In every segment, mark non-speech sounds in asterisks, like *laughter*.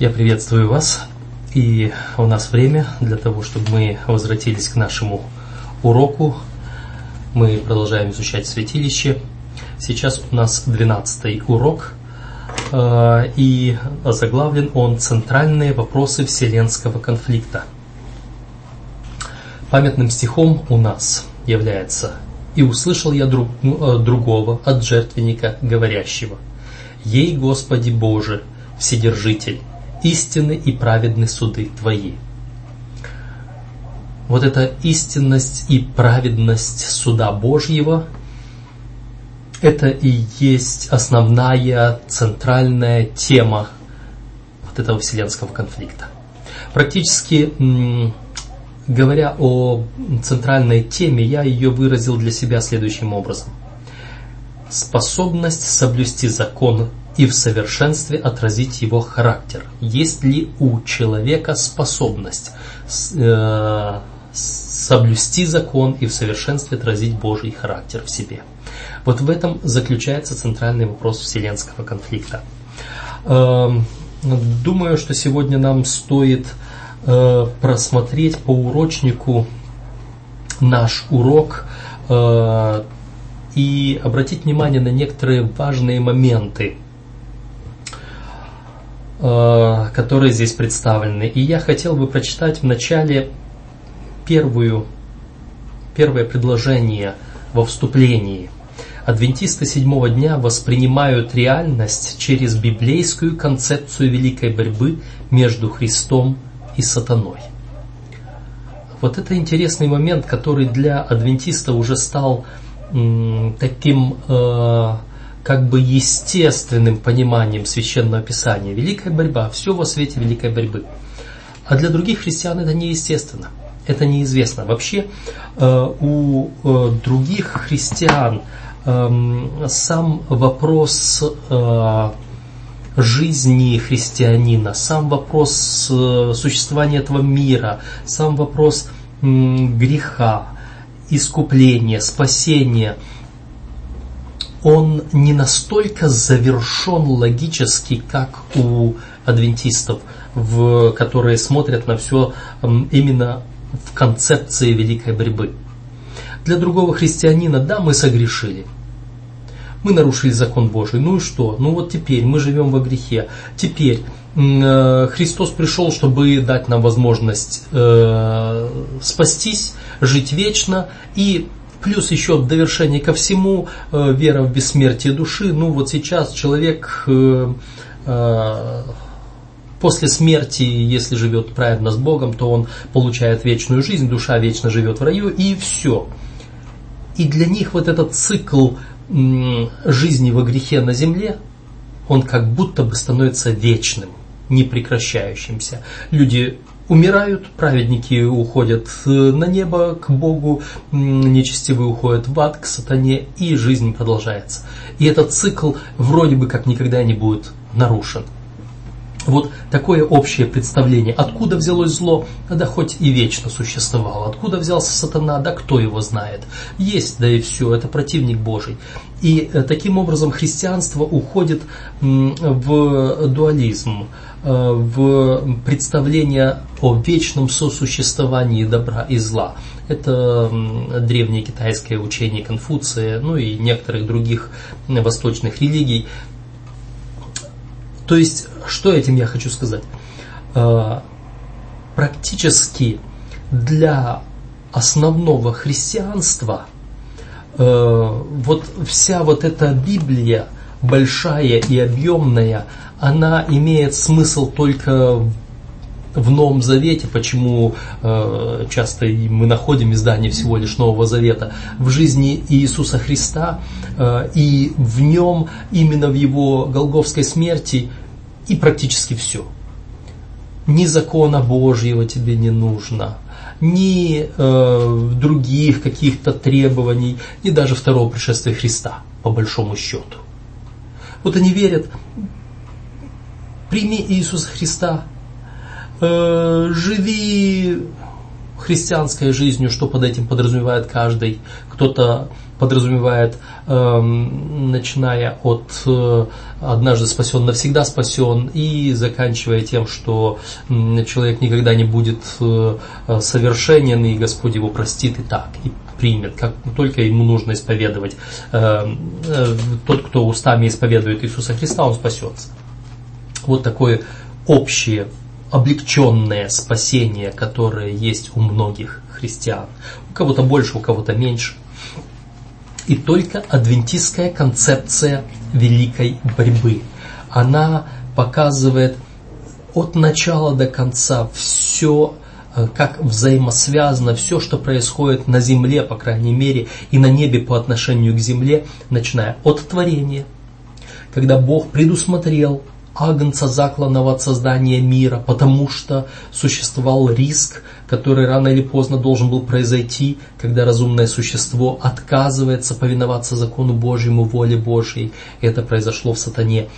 Я приветствую вас. И у нас время для того, чтобы мы возвратились к нашему уроку. Мы продолжаем изучать святилище. Сейчас у нас 12 урок, э, и заглавлен он «Центральные вопросы вселенского конфликта». Памятным стихом у нас является «И услышал я друг, э, другого от жертвенника, говорящего, «Ей, Господи Боже, Вседержитель, истины и праведны суды Твои». Вот эта истинность и праведность суда Божьего – это и есть основная, центральная тема вот этого вселенского конфликта. Практически, говоря о центральной теме, я ее выразил для себя следующим образом. Способность соблюсти закон и в совершенстве отразить его характер. Есть ли у человека способность э, соблюсти закон и в совершенстве отразить Божий характер в себе? Вот в этом заключается центральный вопрос вселенского конфликта. Э, думаю, что сегодня нам стоит э, просмотреть по урочнику наш урок э, и обратить внимание на некоторые важные моменты, которые здесь представлены. И я хотел бы прочитать в начале первую, первое предложение во вступлении. Адвентисты седьмого дня воспринимают реальность через библейскую концепцию великой борьбы между Христом и сатаной. Вот это интересный момент, который для адвентиста уже стал таким э, как бы естественным пониманием священного писания. Великая борьба, все во свете великой борьбы. А для других христиан это неестественно, это неизвестно. Вообще э, у э, других христиан эм, сам вопрос э, жизни христианина, сам вопрос существования этого мира, сам вопрос греха, искупления, спасения – он не настолько завершен логически, как у адвентистов, в, которые смотрят на все именно в концепции великой борьбы. Для другого христианина, да, мы согрешили. Мы нарушили закон Божий. Ну и что? Ну вот теперь мы живем во грехе. Теперь э, Христос пришел, чтобы дать нам возможность э, спастись, жить вечно и Плюс еще в довершение ко всему э, вера в бессмертие души. Ну вот сейчас человек э, э, после смерти, если живет правильно с Богом, то он получает вечную жизнь, душа вечно живет в раю и все. И для них вот этот цикл жизни во грехе на земле, он как будто бы становится вечным, непрекращающимся. Люди умирают, праведники уходят на небо к Богу, нечестивые уходят в ад к сатане, и жизнь продолжается. И этот цикл вроде бы как никогда не будет нарушен. Вот такое общее представление. Откуда взялось зло? Да хоть и вечно существовало. Откуда взялся сатана? Да кто его знает. Есть, да и все. Это противник Божий. И э, таким образом христианство уходит в дуализм. Э, в представление о вечном сосуществовании добра и зла. Это древнее китайское учение Конфуция, ну и некоторых других восточных религий. То есть, что этим я хочу сказать? Э, практически для основного христианства э, вот вся вот эта Библия большая и объемная – она имеет смысл только в Новом Завете, почему э, часто мы находим издание всего лишь Нового Завета, в жизни Иисуса Христа э, и в нем, именно в его Голговской смерти, и практически все. Ни закона Божьего тебе не нужно, ни э, других каких-то требований, ни даже второго пришествия Христа, по большому счету. Вот они верят, прими Иисуса Христа, э, живи христианской жизнью, что под этим подразумевает каждый. Кто-то подразумевает, э, начиная от э, однажды спасен, навсегда спасен, и заканчивая тем, что человек никогда не будет э, совершенен, и Господь его простит и так, и примет, как только ему нужно исповедовать. Тот, кто устами исповедует Иисуса Христа, он спасется. Вот такое общее облегченное спасение, которое есть у многих христиан. У кого-то больше, у кого-то меньше. И только адвентистская концепция великой борьбы. Она показывает от начала до конца все э, как взаимосвязано все, что происходит на земле, по крайней мере, и на небе по отношению к земле, начиная от творения, когда Бог предусмотрел агнца закланного от создания мира, потому что существовал риск, который рано или поздно должен был произойти, когда разумное существо отказывается повиноваться закону Божьему, воле Божьей. Это произошло в сатане.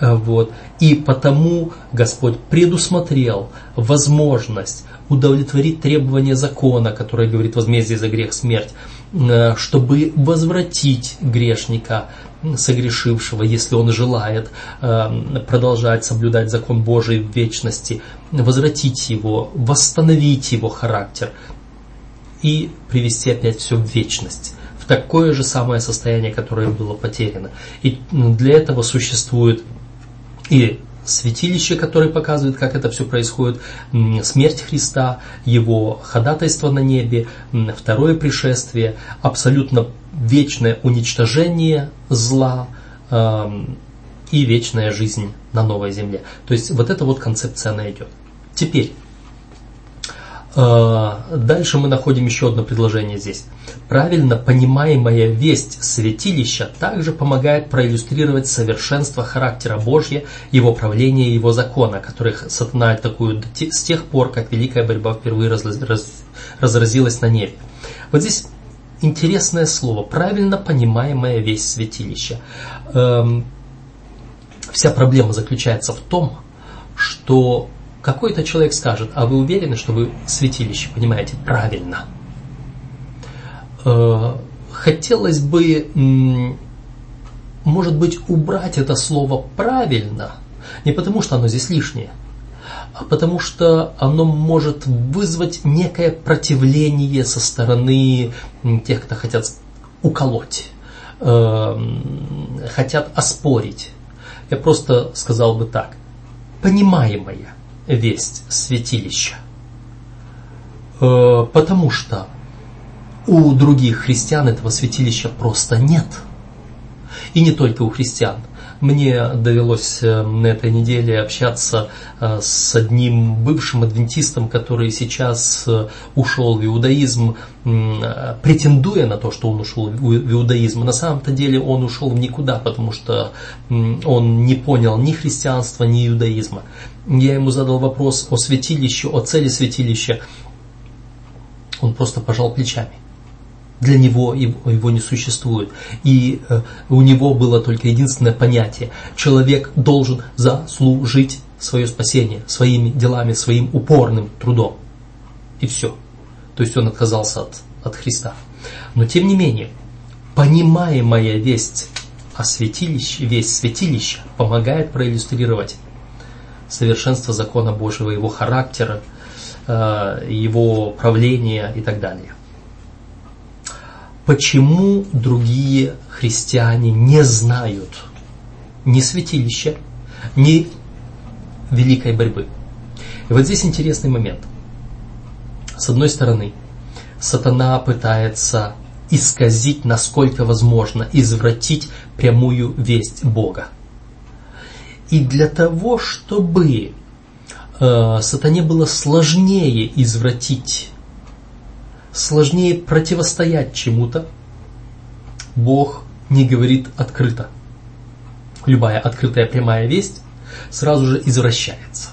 Э, вот. И потому Господь предусмотрел возможность удовлетворить требования закона, который говорит возмездие за грех смерть, э, чтобы возвратить грешника согрешившего, если он желает э, продолжать соблюдать закон Божий в вечности, возвратить его, восстановить его характер и привести опять все в вечность в такое же самое состояние, которое было потеряно. И для этого существует и святилище, которое показывает, как это все происходит, смерть Христа, его ходатайство на небе, второе пришествие, абсолютно вечное уничтожение зла э, и вечная жизнь на новой земле. То есть вот эта вот концепция она идет. Теперь, э, дальше мы находим еще одно предложение здесь. Правильно понимаемая весть святилища также помогает проиллюстрировать совершенство характера Божья, его правления и его закона, которых сатана атакует с тех пор, как великая борьба впервые разразилась на небе. Вот здесь интересное слово, правильно понимаемая весь святилища. Эм, вся проблема заключается в том, что какой-то человек скажет, а вы уверены, что вы святилище понимаете правильно? Э, хотелось бы, может быть, убрать это слово правильно, не потому что оно здесь лишнее, потому что оно может вызвать некое противление со стороны тех, кто хотят уколоть, эм, хотят оспорить. Я просто сказал бы так. Понимаемая весть святилища. Э, потому что у других христиан этого святилища просто нет. И не только у христиан – мне довелось э, на этой неделе общаться э, с одним бывшим адвентистом, который сейчас э, ушел в иудаизм, претендуя на то, что он ушел в иудаизм. На самом-то деле он ушел в никуда, потому что он не понял ни христианства, ни иудаизма. Я ему задал вопрос о святилище, о цели святилища. Он просто пожал плечами для него его не существует. И э, у него было только единственное понятие. Человек должен заслужить свое спасение своими делами, своим упорным трудом. И все. То есть он отказался от, от Христа. Но тем не менее, понимаемая весть о святилище, весть святилища помогает проиллюстрировать совершенство закона Божьего, его характера, э, его правления и так далее почему другие христиане не знают ни святилища, ни великой борьбы. И вот здесь интересный момент. С одной стороны, сатана пытается исказить, насколько возможно, извратить прямую весть Бога. И для того, чтобы э, сатане было сложнее извратить сложнее противостоять чему-то, Бог не говорит открыто. Любая открытая прямая весть сразу же извращается.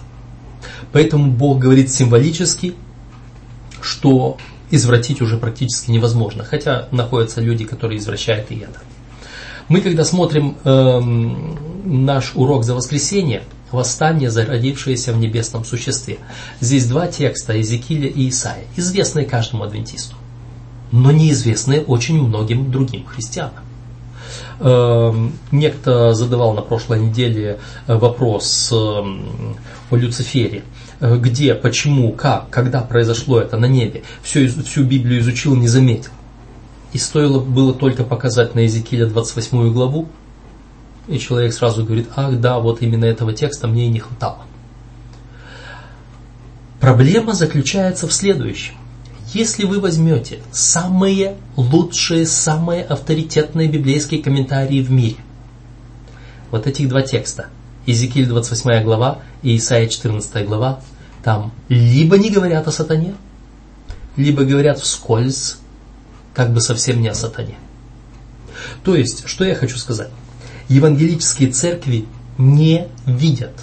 Поэтому Бог говорит символически, что извратить уже практически невозможно, хотя находятся люди, которые извращают и это. Мы, когда смотрим э, наш урок за воскресенье, восстание, зародившееся в небесном существе. Здесь два текста, Иезекииля и Исаия, известные каждому адвентисту, но неизвестные очень многим другим христианам. Эм, некто задавал на прошлой неделе э, вопрос эм, о Люцифере. Э, где, почему, как, когда произошло это на небе. Всю, всю Библию изучил, не заметил. И стоило было только показать на Езекииля 28 главу, и человек сразу говорит, ах да, вот именно этого текста мне и не хватало. Проблема заключается в следующем. Если вы возьмете самые лучшие, самые авторитетные библейские комментарии в мире, вот этих два текста, Иезекииль 28 глава и Исаия 14 глава, там либо не говорят о сатане, либо говорят вскользь, как бы совсем не о сатане. То есть, что я хочу сказать? Евангелические церкви не видят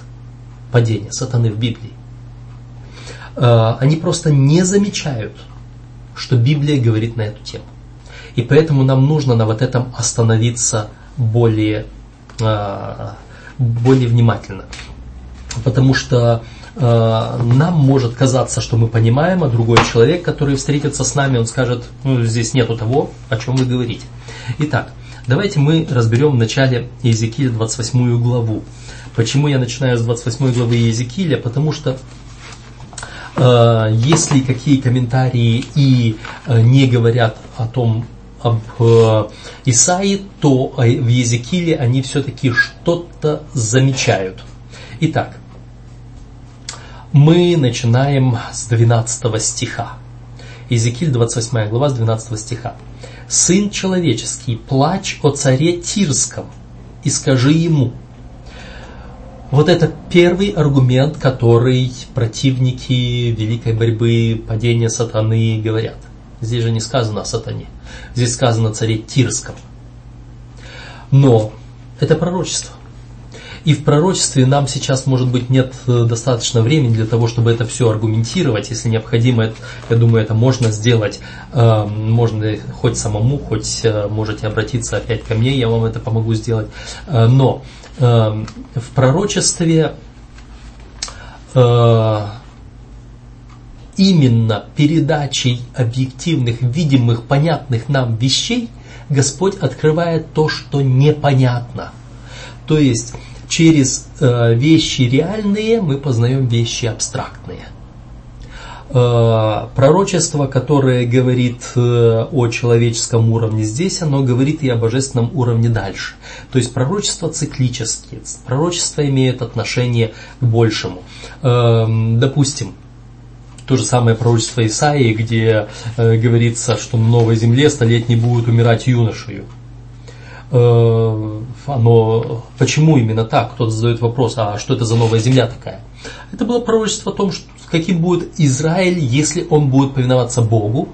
падения сатаны в Библии. А, они просто не замечают, что Библия говорит на эту тему. И поэтому нам нужно на вот этом остановиться более, а, более внимательно. Потому что Э, нам может казаться, что мы понимаем, а другой человек, который встретится с нами, он скажет, ну, здесь нету того, о чем вы говорите. Итак, давайте мы разберем в начале Иезекииля 28 главу. Почему я начинаю с 28 главы Иезекииля? Потому что э, если какие комментарии и э, не говорят о том, об э, Исаии, то в Езекииле они все-таки что-то замечают. Итак, мы начинаем с 12 стиха. Иезекииль 28 глава с 12 стиха. «Сын человеческий, плачь о царе Тирском и скажи ему». Вот это первый аргумент, который противники великой борьбы, падения сатаны говорят. Здесь же не сказано о сатане. Здесь сказано о царе Тирском. Но это пророчество. И в пророчестве нам сейчас, может быть, нет э, достаточно времени для того, чтобы это все аргументировать. Если необходимо, я думаю, это можно сделать. Э, можно хоть самому, хоть э, можете обратиться опять ко мне, я вам это помогу сделать. Но в пророчестве именно передачей объективных, видимых, понятных нам вещей Господь открывает то, что непонятно. То есть через э, вещи реальные мы познаем вещи абстрактные. Э, пророчество, которое говорит э, о человеческом уровне здесь, оно говорит и о божественном уровне дальше. То есть пророчество циклические, пророчество имеет отношение к большему. Допустим, то же самое пророчество Исаии, где говорится, что на новой земле столетний будет умирать юношею. Оно, почему именно так? Кто-то задает вопрос, а что это за новая земля такая? Это было пророчество о том, что, каким будет Израиль, если он будет повиноваться Богу,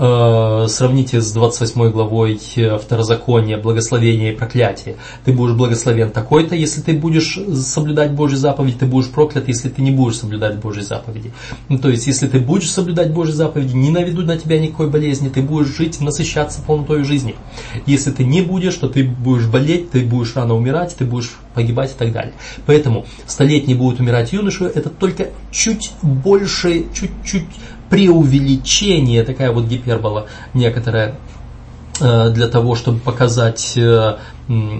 сравните с 28 главой э, Второзакония, благословение и проклятие. Ты будешь благословен такой-то, если ты будешь соблюдать Божьи заповеди, ты будешь проклят, если ты не будешь соблюдать Божьи заповеди. Ну, то есть, если ты будешь соблюдать Божьи заповеди, не наведут на тебя никакой болезни, ты будешь жить, насыщаться полнотой жизни. Если ты не будешь, то ты будешь болеть, ты будешь рано умирать, ты будешь погибать и так далее. Поэтому столетний будет умирать юношу, это только чуть больше, чуть-чуть преувеличение, такая вот гипербола некоторая, э, для того, чтобы показать, э,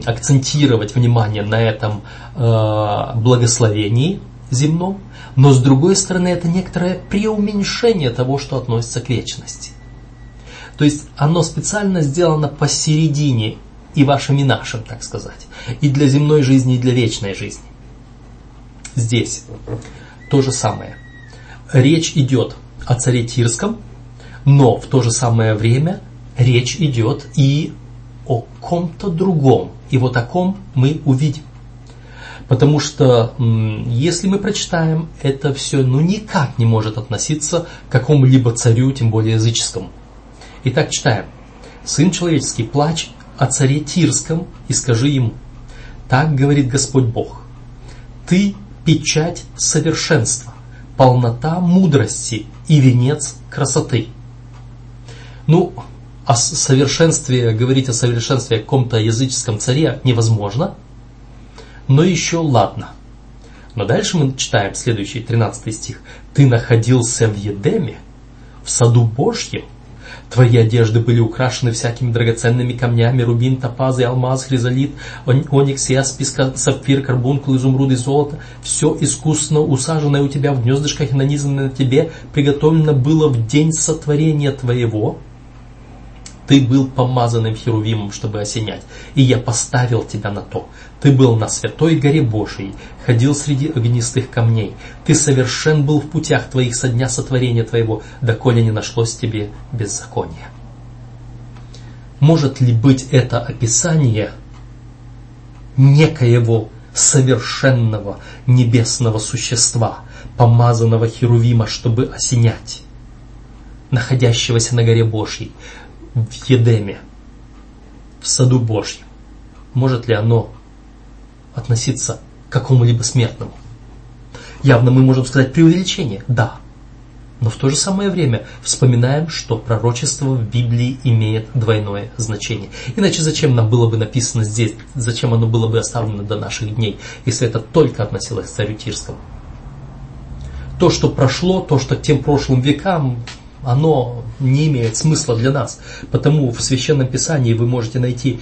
акцентировать внимание на этом э, благословении земном, но с другой стороны это некоторое преуменьшение того, что относится к вечности. То есть оно специально сделано посередине и вашим, и нашим, так сказать, и для земной жизни, и для вечной жизни. Здесь то же самое. Речь идет о царе Тирском, но в то же самое время речь идет и о ком-то другом. И вот о ком мы увидим. Потому что если мы прочитаем, это все ну никак не может относиться к какому-либо царю, тем более языческому. Итак, читаем. «Сын человеческий, плачь о царе Тирском и скажи ему, так говорит Господь Бог, ты печать совершенства, полнота мудрости и венец красоты. Ну, о совершенстве, говорить о совершенстве каком-то языческом царе невозможно, но еще ладно. Но дальше мы читаем следующий, 13 стих. «Ты находился в Едеме, в саду Божьем, Твои одежды были украшены всякими драгоценными камнями, рубин, топаз и алмаз, хризолит, оникс, яспис, сапфир, карбункул, изумруд и золото. Все искусно усаженное у тебя в гнездышках и нанизанное на тебе, приготовлено было в день сотворения твоего, ты был помазанным Херувимом, чтобы осенять, и я поставил тебя на то. Ты был на святой горе Божией, ходил среди огнистых камней. Ты совершен был в путях твоих со дня сотворения твоего, доколе не нашлось тебе беззакония. Может ли быть это описание некоего совершенного небесного существа, помазанного Херувима, чтобы осенять, находящегося на горе Божьей, в Едеме, в саду Божьем, может ли оно относиться к какому-либо смертному? Явно мы можем сказать преувеличение, да. Но в то же самое время вспоминаем, что пророчество в Библии имеет двойное значение. Иначе зачем нам было бы написано здесь, зачем оно было бы оставлено до наших дней, если это только относилось к царю Тирскому? То, что прошло, то, что к тем прошлым векам, оно не имеет смысла для нас. Потому в Священном Писании вы можете найти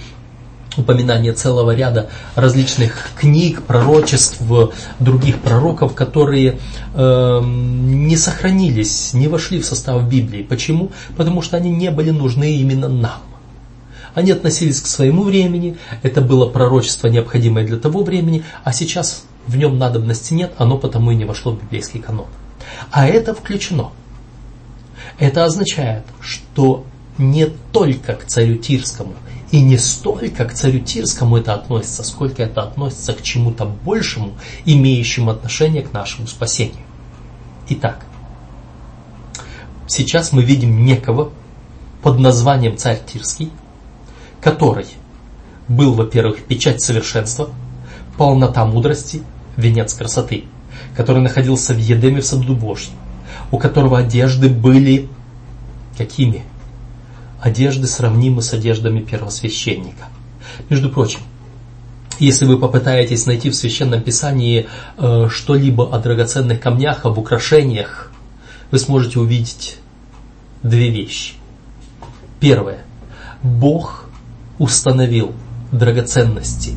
упоминание целого ряда различных книг, пророчеств, других пророков, которые э, не сохранились, не вошли в состав Библии. Почему? Потому что они не были нужны именно нам. Они относились к своему времени, это было пророчество, необходимое для того времени, а сейчас в нем надобности нет, оно потому и не вошло в библейский канон. А это включено – это означает, что не только к царю Тирскому и не столько к царю Тирскому это относится, сколько это относится к чему-то большему, имеющему отношение к нашему спасению. Итак, сейчас мы видим некого под названием царь Тирский, который был, во-первых, печать совершенства, полнота мудрости, венец красоты, который находился в Едеме в саду Божьем, у которого одежды были какими? Одежды сравнимы с одеждами первосвященника. Между прочим, если вы попытаетесь найти в Священном Писании э, что-либо о драгоценных камнях, об украшениях, вы сможете увидеть две вещи. Первое. Бог установил драгоценности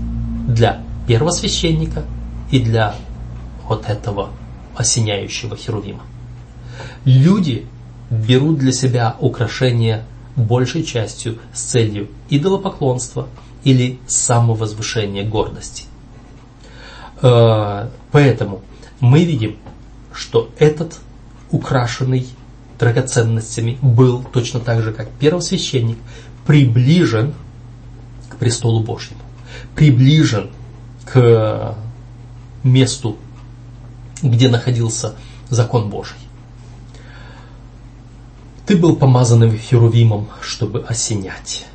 для первосвященника и для вот этого осеняющего Херувима люди берут для себя украшения большей частью с целью идолопоклонства или самовозвышения гордости. Э, поэтому мы видим, что этот украшенный драгоценностями был точно так же, как первосвященник, приближен к престолу Божьему, приближен к месту, где находился закон Божий. Ты был помазанным Херувимом, чтобы осенять.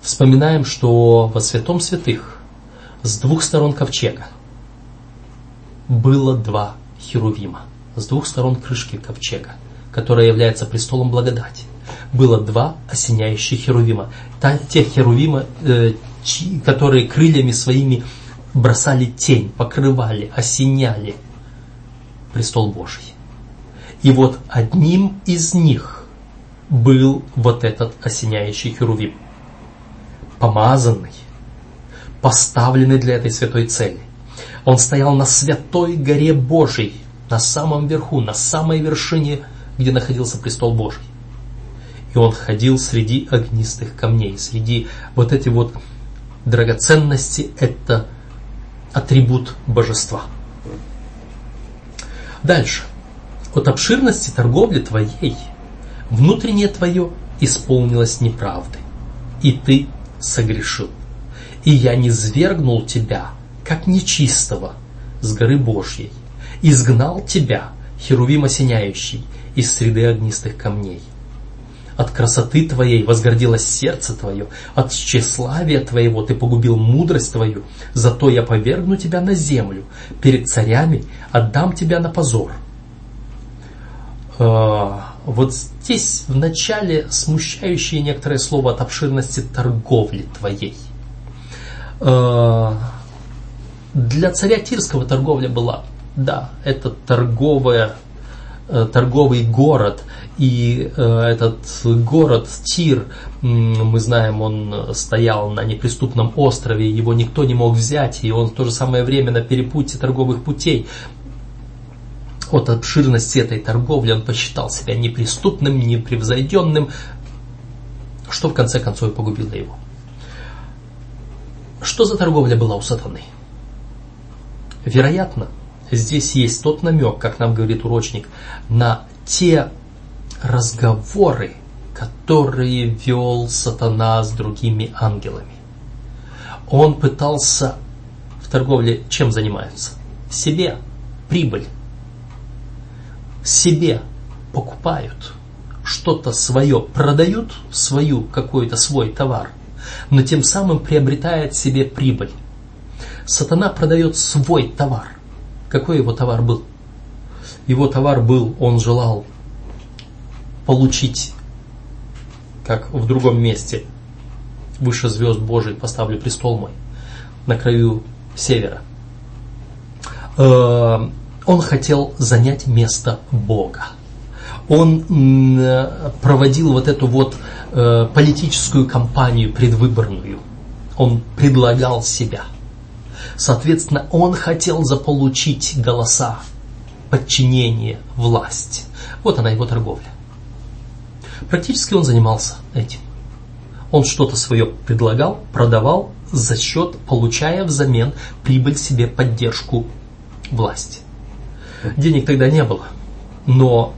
Вспоминаем, что во святом святых с двух сторон ковчега было два Херувима. С двух сторон крышки ковчега, которая является престолом благодати. Было два осеняющих Херувима. Те Херувима, э, которые крыльями своими бросали тень, покрывали, осеняли престол Божий. И вот одним из них был вот этот осеняющий херувим, помазанный, поставленный для этой святой цели. Он стоял на святой горе Божией, на самом верху, на самой вершине, где находился престол Божий. И он ходил среди огнистых камней, среди вот эти вот драгоценности, это атрибут божества. Дальше – от обширности торговли твоей внутреннее твое исполнилось неправды, и ты согрешил. И я не свергнул тебя, как нечистого, с горы Божьей, изгнал тебя, херувим осеняющий, из среды огнистых камней. От красоты твоей возгордилось сердце твое, от тщеславия твоего ты погубил мудрость твою, зато я повергну тебя на землю, перед царями отдам тебя на позор, вот здесь в начале смущающее некоторое слово от обширности торговли твоей. Э, для царя Тирского торговля была, да, это торговая, э, торговый город, и э, этот город Тир, мы знаем, он стоял на неприступном острове, его никто не мог взять, и он в то же самое время на перепутье торговых путей. От обширности этой торговли он посчитал себя неприступным, непревзойденным, что в конце концов и погубило его. Что за торговля была у сатаны? Вероятно, здесь есть тот намек, как нам говорит урочник, на те разговоры, которые вел сатана с другими ангелами. Он пытался в торговле чем занимается? Себе прибыль. Себе покупают что-то свое, продают свою какой-то свой товар, но тем самым приобретает себе прибыль. Сатана продает свой товар. Какой его товар был? Его товар был, он желал получить, как в другом месте, выше звезд Божий поставлю престол мой, на краю севера. Э, он хотел занять место Бога. Он проводил вот эту вот э, политическую кампанию предвыборную. Он предлагал себя. Соответственно, он хотел заполучить голоса, подчинение, власть. Вот она его торговля. Практически он занимался этим. Он что-то свое предлагал, продавал за счет, получая взамен прибыль себе, поддержку власти. Денег тогда не было, но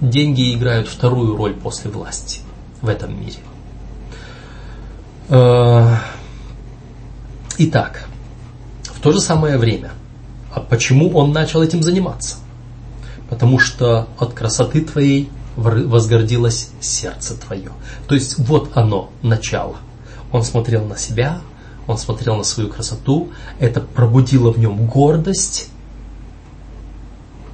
деньги играют вторую роль после власти в этом мире. Э, итак, в то же самое время, а почему он начал этим заниматься? Потому что от красоты твоей возгордилось сердце твое. То есть вот оно, начало. Он смотрел на себя, он смотрел на свою красоту, это пробудило в нем гордость,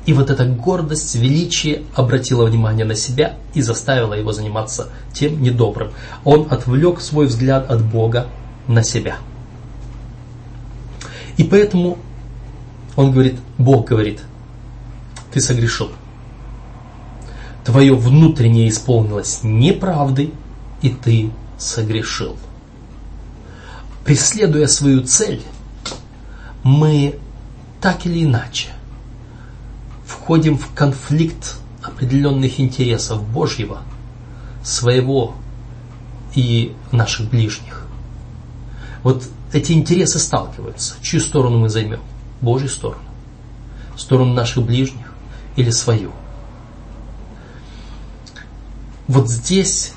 и вот эта гордость, величие обратила внимание на себя и заставила его заниматься тем недобрым. Он отвлек свой взгляд от Бога на себя. И поэтому он говорит, Бог говорит, ты согрешил твое внутреннее исполнилось неправды, и ты согрешил. Преследуя свою цель, мы так или иначе входим в конфликт определенных интересов Божьего, своего и наших ближних. Вот эти интересы сталкиваются. Чью сторону мы займем? Божью сторону. Сторону наших ближних или свою? Вот здесь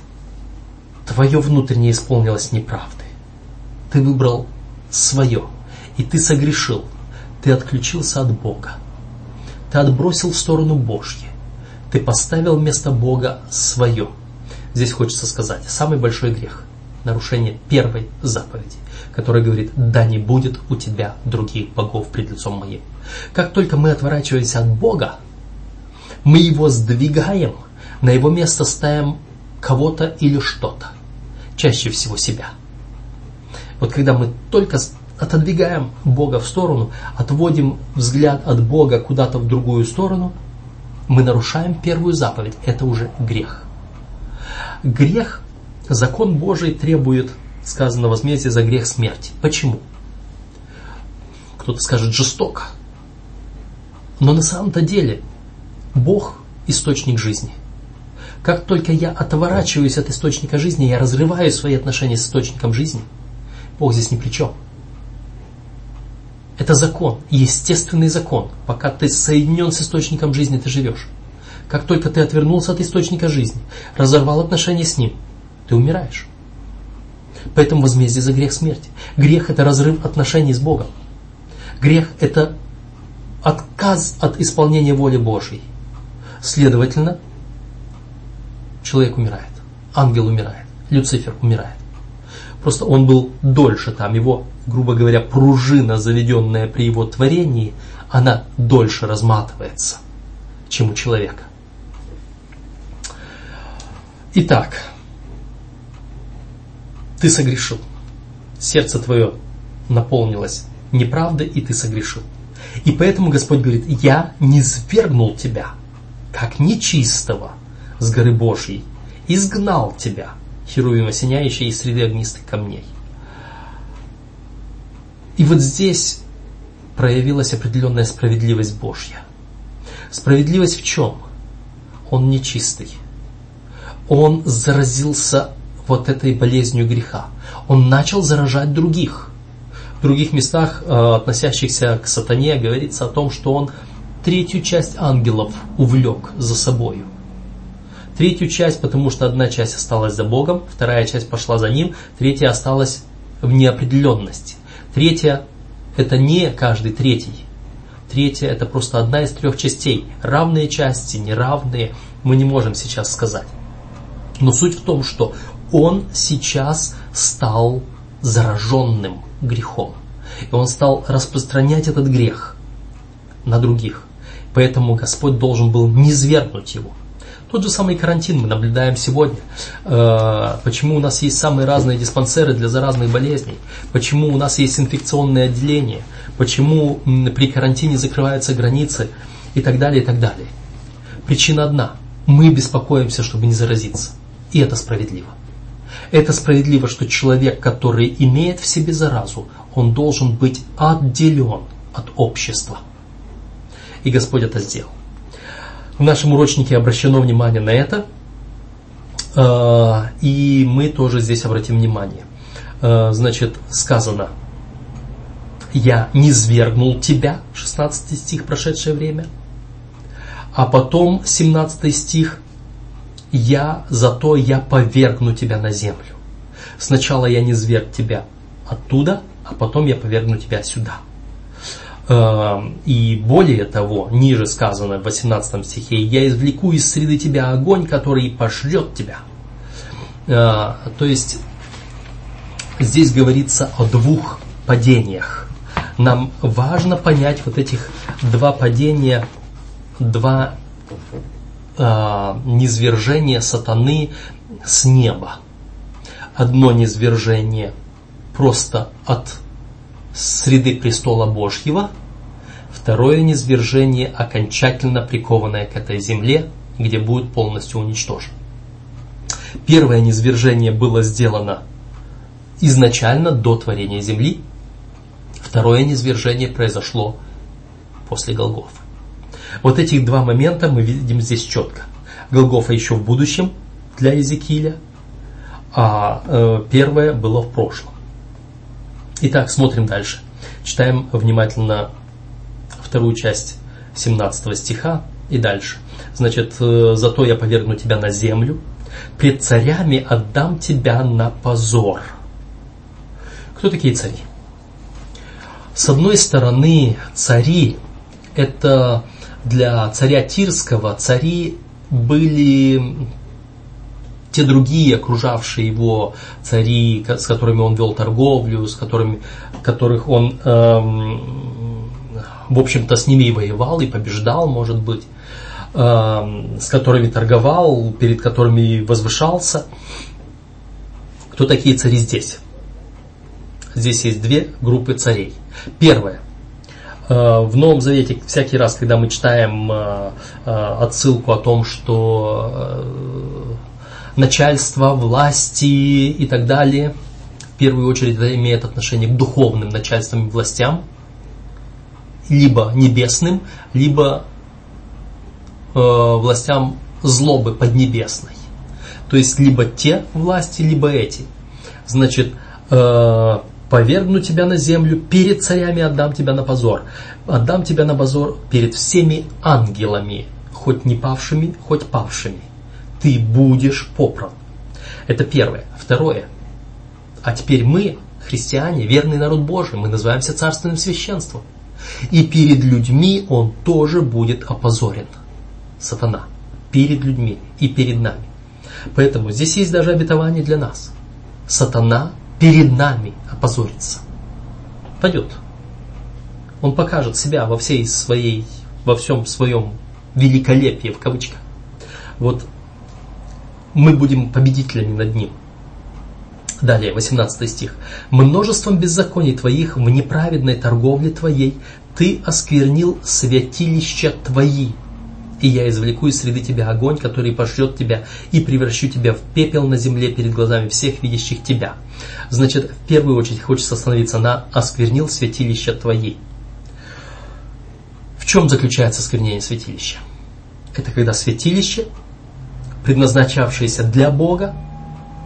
твое внутреннее исполнилось неправды. Ты выбрал свое, и ты согрешил. Ты отключился от Бога. Ты отбросил в сторону Божье. Ты поставил вместо Бога свое. Здесь хочется сказать, самый большой грех – нарушение первой заповеди, которая говорит, да не будет у тебя других богов пред лицом моим. Как только мы отворачиваемся от Бога, мы его сдвигаем – на его место ставим кого-то или что-то. Чаще всего себя. Вот когда мы только отодвигаем Бога в сторону, отводим взгляд от Бога куда-то в другую сторону, мы нарушаем первую заповедь. Это уже грех. Грех, закон Божий требует, сказано, возмездие за грех смерти. Почему? Кто-то скажет жестоко. Но на самом-то деле Бог – источник жизни. Как только я отворачиваюсь от источника жизни, я разрываю свои отношения с источником жизни, Бог здесь ни при чем. Это закон, естественный закон. Пока ты соединен с источником жизни, ты живешь. Как только ты отвернулся от источника жизни, разорвал отношения с ним, ты умираешь. Поэтому возмездие за грех смерти. Грех – это разрыв отношений с Богом. Грех – это отказ от исполнения воли Божьей. Следовательно, человек умирает, ангел умирает, Люцифер умирает. Просто он был дольше там, его, грубо говоря, пружина, заведенная при его творении, она дольше разматывается, чем у человека. Итак, ты согрешил, сердце твое наполнилось неправды, и ты согрешил. И поэтому Господь говорит, я не свергнул тебя, как нечистого с горы Божьей, изгнал тебя, Херувим осеняющий из среды огнистых камней. И вот здесь проявилась определенная справедливость Божья. Справедливость в чем? Он нечистый. Он заразился вот этой болезнью греха. Он начал заражать других. В других местах, э, относящихся к сатане, говорится о том, что он третью часть ангелов увлек за собою. Третью часть, потому что одна часть осталась за Богом, вторая часть пошла за ним, третья осталась в неопределенности. Третья – это не каждый третий. Третья – это просто одна из трех частей. Равные части, неравные, мы не можем сейчас сказать. Но суть в том, что он сейчас стал зараженным грехом. И он стал распространять этот грех на других. Поэтому Господь должен был не свергнуть его. Тот же самый карантин мы наблюдаем сегодня. Э, почему у нас есть самые разные диспансеры для заразных болезней? Почему у нас есть инфекционные отделения? Почему при карантине закрываются границы? И так далее, и так далее. Причина одна. Мы беспокоимся, чтобы не заразиться. И это справедливо. Это справедливо, что человек, который имеет в себе заразу, он должен быть отделен от общества. И Господь это сделал. В нашем урочнике обращено внимание на это, э, и мы тоже здесь обратим внимание. Э, значит, сказано, я не свергнул тебя, 16 стих, прошедшее время, а потом 17 стих, я, зато я повергну тебя на землю. Сначала я не зверг тебя оттуда, а потом я повергну тебя сюда. Эм, и более того, ниже сказано в 18 стихе, «Я извлеку из среды тебя огонь, который пошлет тебя». Э, то есть здесь говорится о двух падениях. Нам важно понять вот этих два падения, два э, низвержения сатаны с неба. Одно низвержение просто от среды престола Божьего, второе низвержение окончательно прикованное к этой земле, где будет полностью уничтожен. Первое низвержение было сделано изначально до творения земли, второе низвержение произошло после Голгофа. Вот этих два момента мы видим здесь четко. Голгофа еще в будущем для Иезекииля, а э, первое было в прошлом. Итак, смотрим дальше. Читаем внимательно вторую часть 17 стиха и дальше. Значит, э, «Зато я повергну тебя на землю, пред царями отдам тебя на позор». Кто такие цари? С одной стороны, цари – это для царя Тирского цари были те другие окружавшие его цари, с которыми он вел торговлю, с которыми, которых он, эм, в общем-то, с ними и воевал, и побеждал, может быть, эм, с которыми торговал, перед которыми возвышался. Кто такие цари здесь? Здесь есть две группы царей. Первое. Э, в Новом Завете всякий раз, когда мы читаем э, э, отсылку о том, что начальства, власти и так далее. В первую очередь это имеет отношение к духовным начальствам и властям, либо небесным, либо э, властям злобы поднебесной. То есть либо те власти, либо эти. Значит, э, повергну тебя на землю, перед царями отдам тебя на позор. Отдам тебя на позор перед всеми ангелами, хоть не павшими, хоть павшими ты будешь попран. Это первое. Второе. А теперь мы, христиане, верный народ Божий, мы называемся царственным священством. И перед людьми он тоже будет опозорен. Сатана. Перед людьми и перед нами. Поэтому здесь есть даже обетование для нас. Сатана перед нами опозорится. Пойдет. Он покажет себя во всей своей, во всем своем великолепии, в кавычках. Вот мы будем победителями над ним. Далее, 18 стих. «Множеством беззаконий твоих в неправедной торговле твоей ты осквернил святилища твои, и я извлеку из среды тебя огонь, который пожрет тебя, и превращу тебя в пепел на земле перед глазами всех видящих тебя». Значит, в первую очередь хочется остановиться на «осквернил святилища твои». В чем заключается осквернение святилища? Это когда святилище, предназначавшееся для Бога,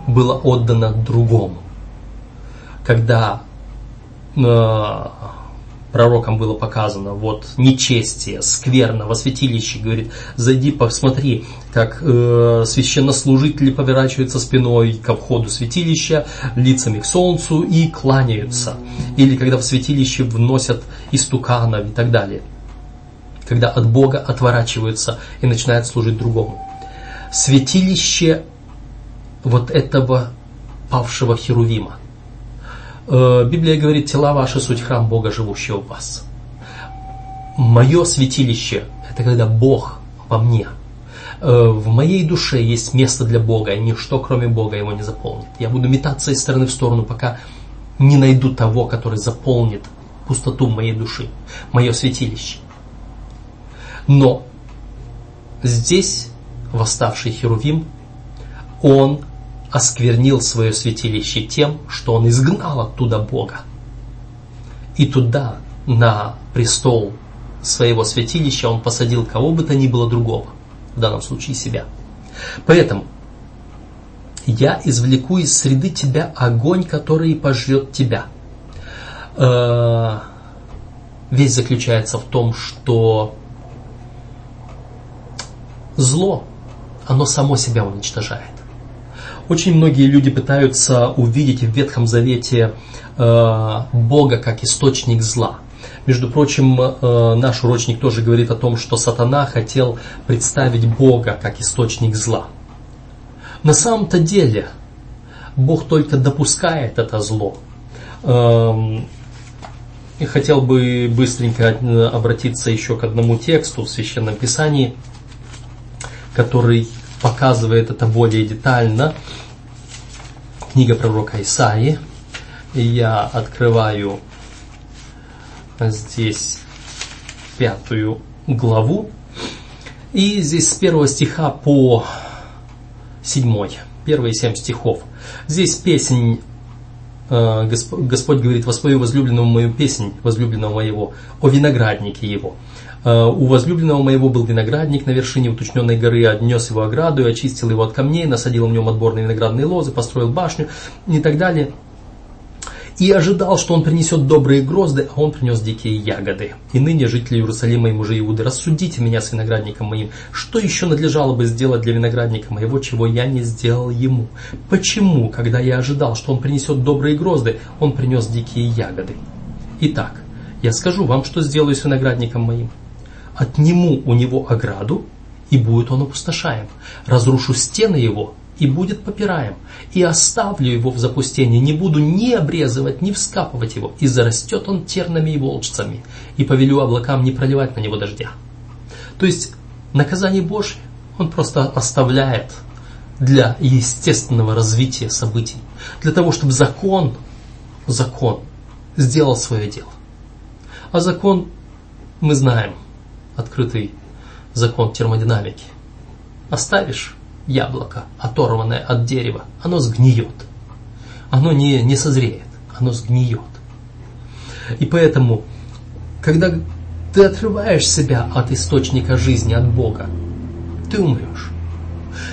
было отдано другому. Когда э, пророкам было показано, вот нечестие, скверно во святилище, говорит, зайди, посмотри, как э, священнослужители поворачиваются спиной ко входу святилища, лицами к солнцу и кланяются. Или когда в святилище вносят истуканов и так далее. Когда от Бога отворачиваются и начинают служить другому. Святилище вот этого павшего Херувима. Э, Библия говорит, тела ваши суть храм Бога, живущего в вас. Мое святилище – это когда Бог во мне. Э, в моей душе есть место для Бога, и ничто, кроме Бога, его не заполнит. Я буду метаться из стороны в сторону, пока не найду того, который заполнит пустоту моей души, мое святилище. Но здесь восставший Херувим, он осквернил свое святилище тем, что он изгнал оттуда Бога. И туда, на престол своего святилища, он посадил кого бы то ни было другого, в данном случае себя. Поэтому я извлеку из среды тебя огонь, который пожрет тебя. Э, весь заключается в том, что зло, оно само себя уничтожает. Очень многие люди пытаются увидеть в Ветхом Завете э, Бога как источник зла. Между прочим, э, наш урочник тоже говорит о том, что сатана хотел представить Бога как источник зла. На самом-то деле Бог только допускает это зло. Эм, и хотел бы быстренько обратиться еще к одному тексту в Священном Писании, который показывает это более детально. Книга пророка Исаии. Я открываю здесь пятую главу. И здесь с первого стиха по седьмой. Первые семь стихов. Здесь песнь э, Господь говорит, воспою возлюбленному мою песнь, возлюбленного моего, о винограднике его. Э, у возлюбленного моего был виноградник на вершине уточненной горы, отнес его ограду и очистил его от камней, насадил в нем отборные виноградные лозы, построил башню и так далее. И ожидал, что он принесет добрые грозды, а он принес дикие ягоды. И ныне жители Иерусалима и мужи Иуды, рассудите меня с виноградником моим. Что еще надлежало бы сделать для виноградника моего, чего я не сделал ему? Почему, когда я ожидал, что он принесет добрые грозды, он принес дикие ягоды? Итак, я скажу вам, что сделаю с виноградником моим отниму у него ограду, и будет он опустошаем. Разрушу стены его, и будет попираем. И оставлю его в запустении, не буду ни обрезывать, ни вскапывать его, и зарастет он тернами и волчцами, и повелю облакам не проливать на него дождя. То есть наказание Божье он просто оставляет для естественного развития событий, для того, чтобы закон, закон сделал свое дело. А закон мы знаем, открытый закон термодинамики. Оставишь яблоко, оторванное от дерева, оно сгниет. Оно не, не созреет, оно сгниет. И поэтому, когда ты отрываешь себя от источника жизни, от Бога, ты умрешь.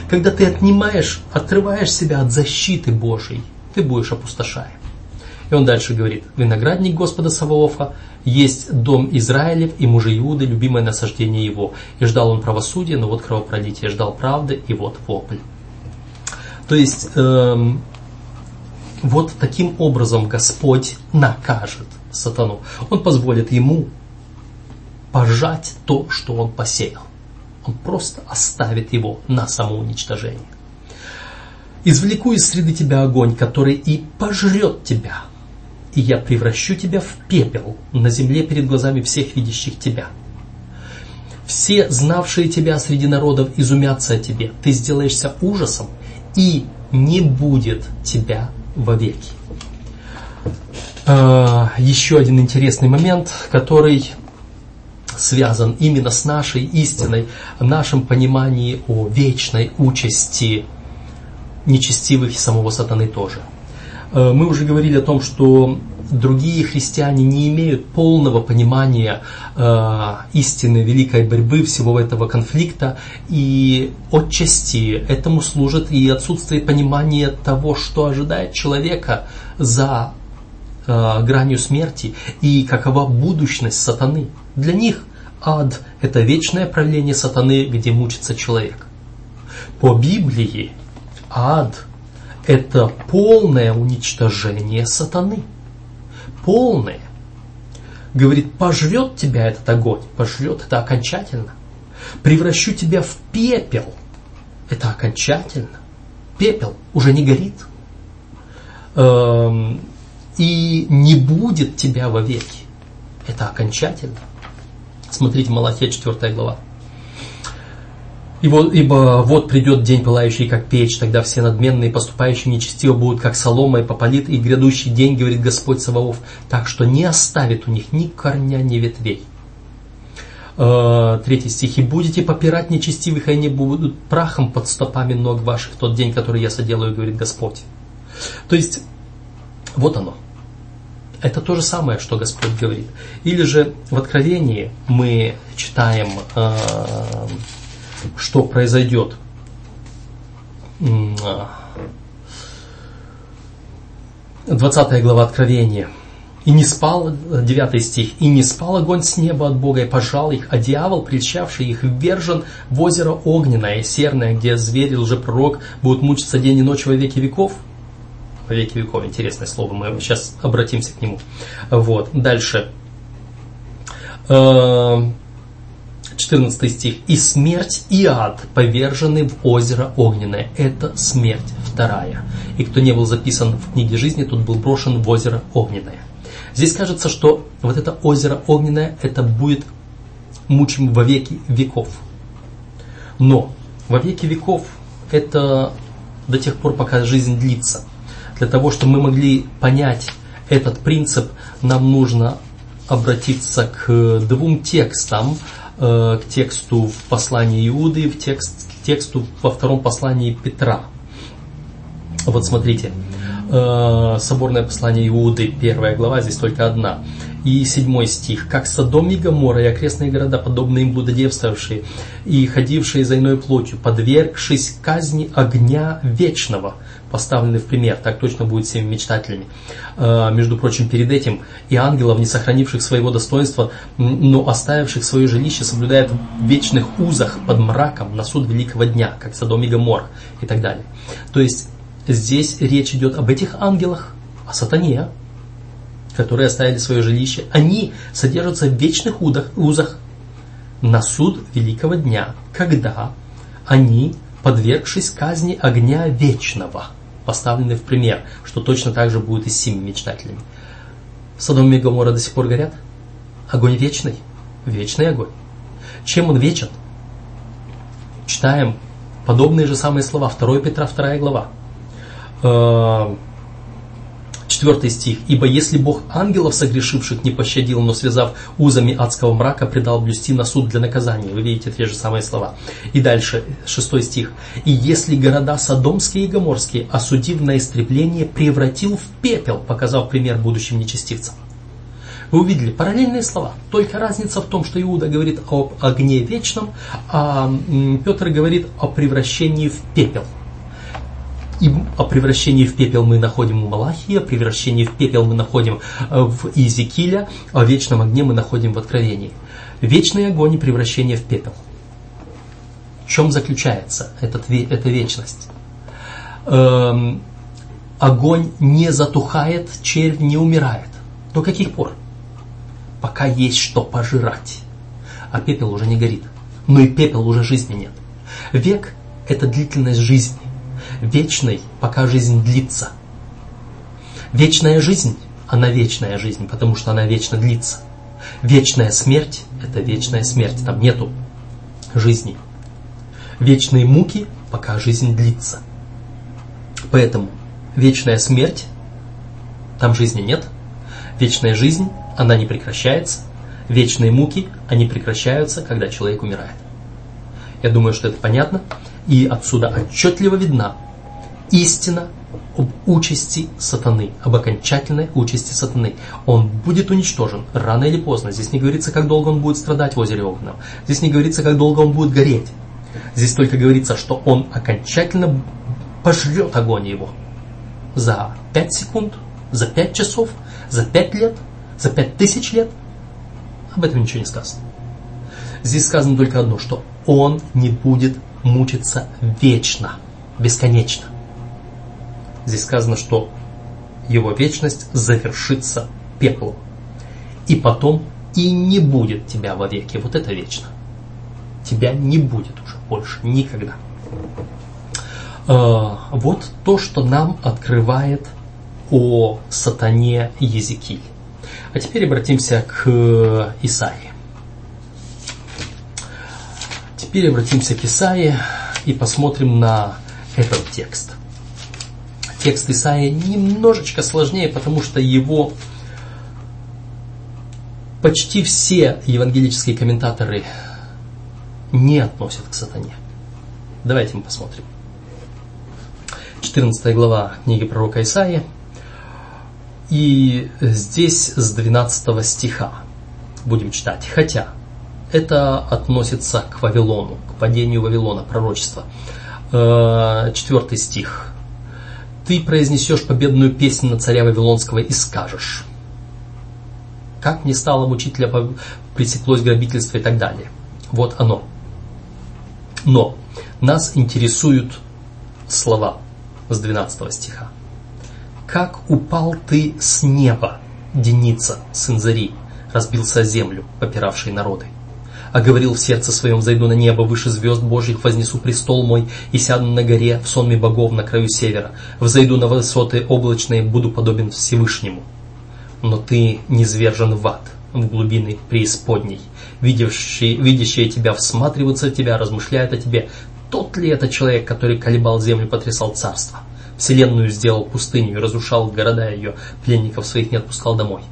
Когда ты отнимаешь, отрываешь себя от защиты Божьей, ты будешь опустошаем. И он дальше говорит, виноградник Господа Саваофа есть дом Израилев и мужи Иуды, любимое насаждение его. И ждал он правосудия, но вот кровопролитие, ждал правды, и вот вопль. То есть, эм, вот таким образом Господь накажет сатану. Он позволит ему пожать то, что он посеял. Он просто оставит его на самоуничтожение. Извлеку из среды тебя огонь, который и пожрет тебя, и я превращу тебя в пепел на земле перед глазами всех видящих тебя. Все, знавшие тебя среди народов, изумятся о тебе. Ты сделаешься ужасом, и не будет тебя вовеки. Э, еще один интересный момент, который связан именно с нашей истиной, нашим пониманием о вечной участи нечестивых и самого сатаны тоже. Э, мы уже говорили о том, что другие христиане не имеют полного понимания э, истины великой борьбы всего этого конфликта, и отчасти этому служит и отсутствие понимания того, что ожидает человека за э, гранью смерти и какова будущность сатаны. Для них ад – это вечное правление сатаны, где мучится человек. По Библии ад – это полное уничтожение сатаны. Полное. Говорит, пожрет тебя этот огонь, пожрет это окончательно. Превращу тебя в пепел. Это окончательно. Пепел уже не горит. Эм, и не будет тебя вовеки. Это окончательно. Смотрите, Малахия 4 глава. Ибо, ибо вот придет день, пылающий как печь, тогда все надменные, поступающие нечестиво будут как солома и попалит, и грядущий день, говорит Господь Саваоф, так что не оставит у них ни корня, ни ветвей. Э, третий стих. «И будете попирать нечестивых, и они будут прахом под стопами ног ваших тот день, который я соделаю, говорит Господь». То есть, вот оно. Это то же самое, что Господь говорит. Или же в Откровении мы читаем, э, что произойдет. 20 глава Откровения. И не спал, 9 стих, и не спал огонь с неба от Бога, и пожал их, а дьявол, прельщавший их, ввержен в озеро огненное серное, где звери, лжепророк будут мучиться день и ночь во веки веков – по веки веков. Интересное слово, мы сейчас обратимся к нему. Вот, дальше. 14 э, стих. «И смерть, и ад повержены в озеро огненное». Это смерть вторая. И кто не был записан в книге жизни, тот был брошен в озеро огненное. Здесь кажется, что вот это озеро огненное, это будет мучим во веки веков. Но во веки веков это до тех пор, пока жизнь длится. Для того, чтобы мы могли понять этот принцип, нам нужно обратиться к двум текстам, э, к тексту в послании Иуды в текст, к тексту во втором послании Петра. Вот смотрите, э, соборное послание Иуды, первая глава, здесь только одна. И седьмой стих. «Как Содом и Гоморра и окрестные города, подобные им блудодействовавшие и ходившие за иной плотью, подвергшись казни огня вечного, поставлены в пример, так точно будет всеми мечтателями. А, между прочим, перед этим и ангелов, не сохранивших своего достоинства, но оставивших свое жилище, соблюдают в вечных узах под мраком на суд великого дня, как Содом и Гомор и так далее. То есть здесь речь идет об этих ангелах, о сатане, которые оставили свое жилище. Они содержатся в вечных узах на суд великого дня, когда они подвергшись казни огня вечного – поставлены в пример, что точно так же будет и с семи мечтателями. Содом и Гоморра до сих пор горят. Огонь вечный. Вечный огонь. Чем он вечен? Читаем подобные же самые слова. 2 Петра, 2 глава. Четвертый стих. «Ибо если Бог ангелов согрешивших не пощадил, но связав узами адского мрака, предал блюсти на суд для наказания». Вы видите те же самые слова. И дальше, шестой стих. «И если города Содомские и Гоморские, осудив на истребление, превратил в пепел, показав пример будущим нечестивцам». Вы увидели параллельные слова. Только разница в том, что Иуда говорит об огне вечном, а Петр говорит о превращении в пепел – и о превращении в пепел мы находим у Малахии, о превращении в пепел мы находим э, в Иезекииля, о вечном огне мы находим в Откровении. Вечный огонь и превращение в пепел. В чем заключается этот, эта вечность? Эм, огонь не затухает, червь не умирает. До каких пор? Пока есть что пожирать. А пепел уже не горит. Но и пепел уже жизни нет. Век – это длительность жизни вечной, пока жизнь длится. Вечная жизнь, она вечная жизнь, потому что она вечно длится. Вечная смерть – это вечная смерть, там нету жизни. Вечные муки, пока жизнь длится. Поэтому вечная смерть, там жизни нет, вечная жизнь, она не прекращается, вечные муки, они прекращаются, когда человек умирает. Я думаю, что это понятно, и отсюда отчетливо видна истина об участи сатаны, об окончательной участи сатаны. Он будет уничтожен рано или поздно. Здесь не говорится, как долго он будет страдать в озере Огненном. Здесь не говорится, как долго он будет гореть. Здесь только говорится, что он окончательно пожрет огонь его. За 5 секунд, за 5 часов, за 5 лет, за 5 тысяч лет. Об этом ничего не сказано. Здесь сказано только одно, что он не будет мучиться вечно, бесконечно. Здесь сказано, что его вечность завершится пеплом. И потом и не будет тебя вовеки. Вот это вечно. Тебя не будет уже больше никогда. А, вот то, что нам открывает о сатане Езекиль. А теперь обратимся к Исаии. Теперь обратимся к Исаии и посмотрим на этот текст. Текст Исаии немножечко сложнее, потому что его почти все евангелические комментаторы не относят к сатане. Давайте мы посмотрим. 14 глава книги пророка Исаии. И здесь с 12 стиха будем читать. Хотя это относится к Вавилону, к падению Вавилона, пророчество. Э, четвертый стих. Ты произнесешь победную песню на царя Вавилонского и скажешь. Как не стало мучителя пресеклось грабительство и так далее. Вот оно. Но нас интересуют слова с 12 стиха. «Как упал ты с неба, Деница, сын Зари, разбился о землю, попиравший народы. А говорил в сердце своем, взойду на небо, выше звезд Божьих вознесу престол мой, и сяду на горе в сонме богов на краю севера. Взойду на высоты облачные, буду подобен Всевышнему. Но ты не звержен в ад, в глубины преисподней. Видящие, видящие тебя всматриваются в тебя, размышляют о тебе. Тот ли это человек, который колебал землю, потрясал царство? Вселенную сделал пустыню разрушал города ее, пленников своих не отпускал домой.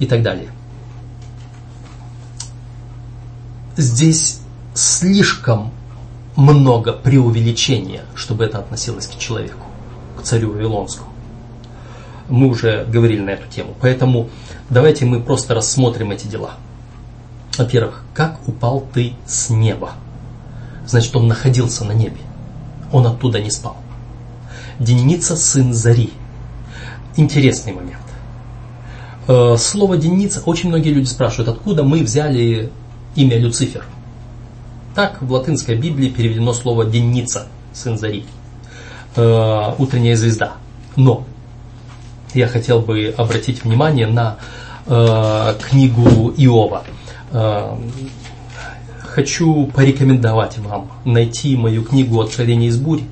И так далее. Здесь слишком много преувеличения, чтобы это относилось к человеку, к царю Вавилонскому. Мы уже говорили на эту тему. Поэтому давайте мы просто рассмотрим эти дела. Во-первых, как упал ты с неба? Значит, он находился на небе. Он оттуда не спал. Деница сын Зари. Интересный момент. Э, слово Деница, очень многие люди спрашивают, откуда мы взяли имя Люцифер. Так в латинской Библии переведено слово Деница, сын Зари. Э, утренняя звезда. Но я хотел бы обратить внимание на э, книгу Иова. Хочу порекомендовать вам найти мою книгу «Откровение из бури».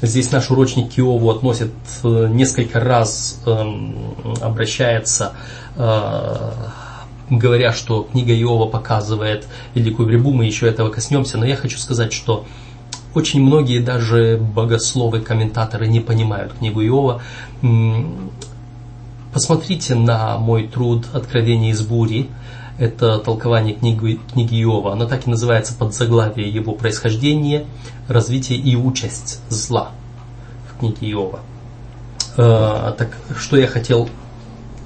Здесь наш урочник Киову относит э, несколько раз, эм, обращается, э, говоря, что книга Иова показывает великую борьбу, мы еще этого коснемся, но я хочу сказать, что очень многие даже богословы, комментаторы не понимают книгу Иова. Посмотрите на мой труд «Откровение из бури», это толкование книги, книги Иова. Оно так и называется под заглавие его происхождение, развитие и участь зла в книге Иова. Э, так что я хотел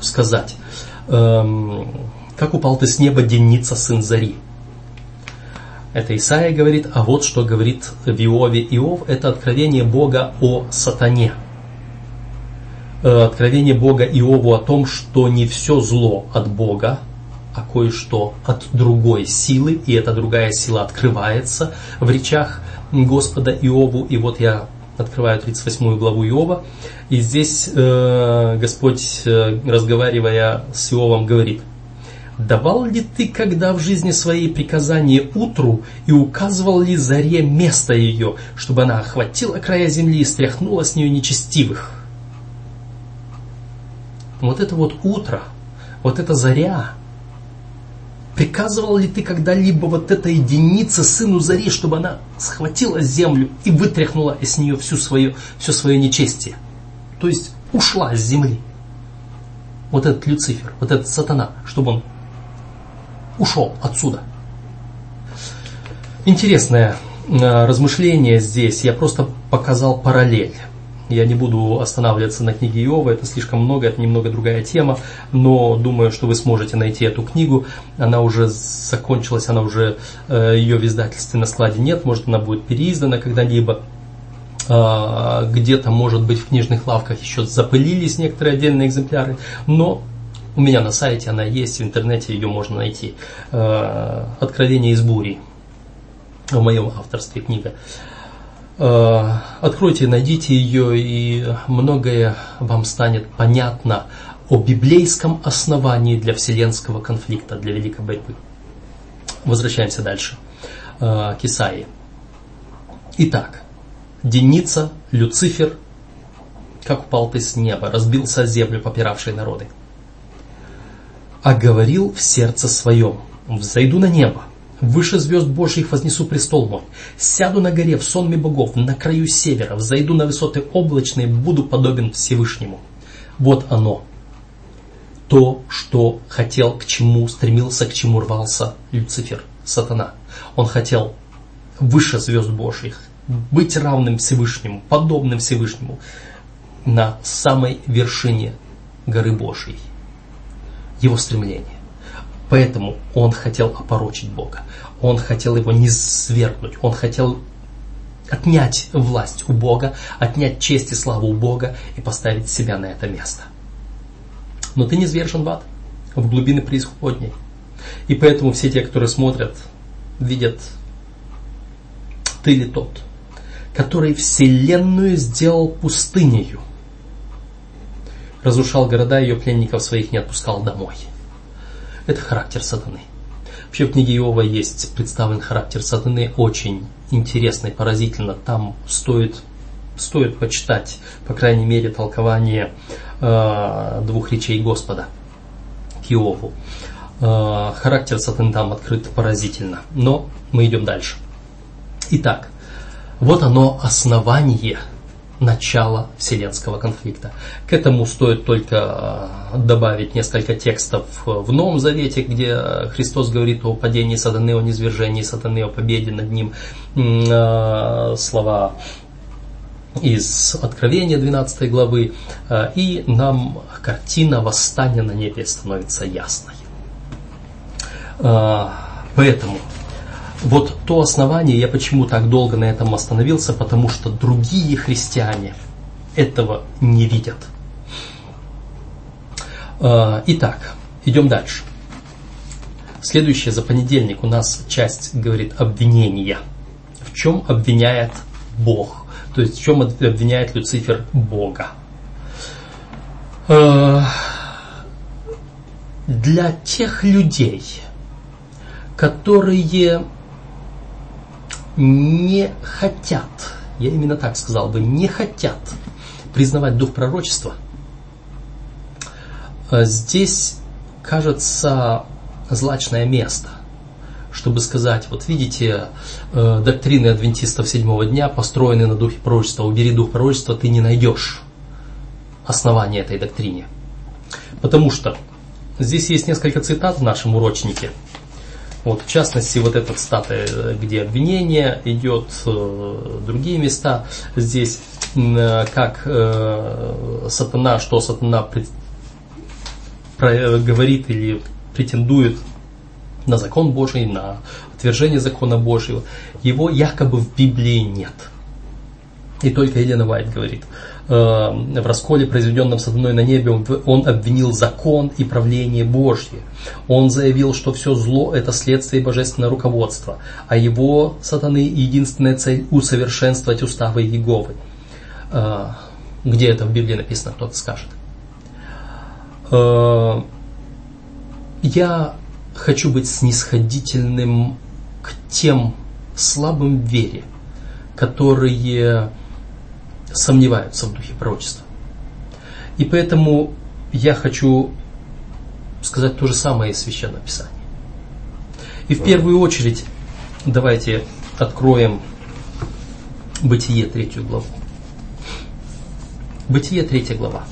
сказать? Э, как упал ты с неба, Деница, сын Зари? Это Исаия говорит, а вот что говорит в Иове Иов, это откровение Бога о сатане. Э, откровение Бога Иову о том, что не все зло от Бога, а кое-что от другой силы, и эта другая сила открывается в речах Господа Иову. И вот я открываю 38 главу Иова, и здесь э, Господь, э, разговаривая с Иовом, говорит, «Давал ли ты когда в жизни своей приказание утру и указывал ли заре место ее, чтобы она охватила края земли и стряхнула с нее нечестивых?» Вот это вот утро, вот эта заря – Приказывал ли ты когда-либо вот этой единице, сыну Зари, чтобы она схватила землю и вытряхнула из нее всю свое, все свое нечестие? То есть ушла с земли. Вот этот Люцифер, вот этот сатана, чтобы он ушел отсюда. Интересное э, размышление здесь. Я просто показал параллель. Я не буду останавливаться на книге Иова, это слишком много, это немного другая тема, но думаю, что вы сможете найти эту книгу. Она уже закончилась, она уже, э, ее в издательстве на складе нет, может она будет переиздана когда-либо. А, где-то, может быть, в книжных лавках еще запылились некоторые отдельные экземпляры, но у меня на сайте она есть, в интернете ее можно найти. Э, «Откровение из бури» в моем авторстве книга. Э, откройте, найдите ее, и многое вам станет понятно о библейском основании для вселенского конфликта, для великой борьбы. Возвращаемся дальше э, к Исаии. Итак, Деница, Люцифер, как упал ты с неба, разбился о землю, попиравшие народы. А говорил в сердце своем, взойду на небо, Выше звезд Божьих вознесу престол мой. Сяду на горе в сонме богов, на краю севера, взойду на высоты облачные, буду подобен Всевышнему. Вот оно. То, что хотел, к чему стремился, к чему рвался Люцифер, сатана. Он хотел выше звезд Божьих, быть равным Всевышнему, подобным Всевышнему, на самой вершине горы Божьей. Его стремление. Поэтому он хотел опорочить Бога. Он хотел его не свергнуть. Он хотел отнять власть у Бога, отнять честь и славу у Бога и поставить себя на это место. Но ты не свержен в ад, в глубины преисподней. И поэтому все те, которые смотрят, видят, ты ли тот, который вселенную сделал пустынею, разрушал города, ее пленников своих не отпускал домой – это характер сатаны. Вообще в книге Иова есть представлен характер сатаны очень интересный, поразительно. Там стоит, стоит почитать, по крайней мере, толкование э, двух речей Господа к Иову. Э, характер сатаны там открыт поразительно. Но мы идем дальше. Итак, вот оно основание – начала вселенского конфликта. К этому стоит только э, добавить несколько текстов в Новом Завете, где Христос говорит о падении сатаны, о низвержении сатаны, о победе над ним. Э, слова из Откровения 12 главы, э, и нам картина восстания на небе становится ясной. Поэтому вот то основание, я почему так долго на этом остановился, потому что другие христиане этого не видят. А, итак, идем дальше. Следующее за понедельник у нас часть говорит обвинения. В чем обвиняет Бог? То есть в чем обвиняет Люцифер Бога? А, для тех людей, которые не хотят, я именно так сказал бы, не хотят признавать дух пророчества, э, здесь кажется злачное место, чтобы сказать, вот видите, э, доктрины адвентистов седьмого дня построены на духе пророчества, убери дух пророчества, ты не найдешь основания этой доктрине. Потому что здесь есть несколько цитат в нашем урочнике – вот, в частности, вот эта статуя, где обвинение идет, э, другие места. Здесь э, как э, сатана, что сатана говорит или претендует на закон Божий, на отвержение закона Божьего, его якобы в Библии нет. И только Елена Вайт говорит – Э, в расколе, произведенном сатаной на небе, он обвинил закон и правление Божье. Он заявил, что все зло – это следствие божественного руководства, а его, сатаны, единственная цель – усовершенствовать уставы Еговы. Э, где это в Библии написано, кто-то скажет. Э, я хочу быть снисходительным к тем слабым вере, которые сомневаются в духе пророчества. И поэтому я хочу сказать то же самое из Священного Писания. И в первую очередь давайте откроем Бытие третью главу. Бытие третья глава.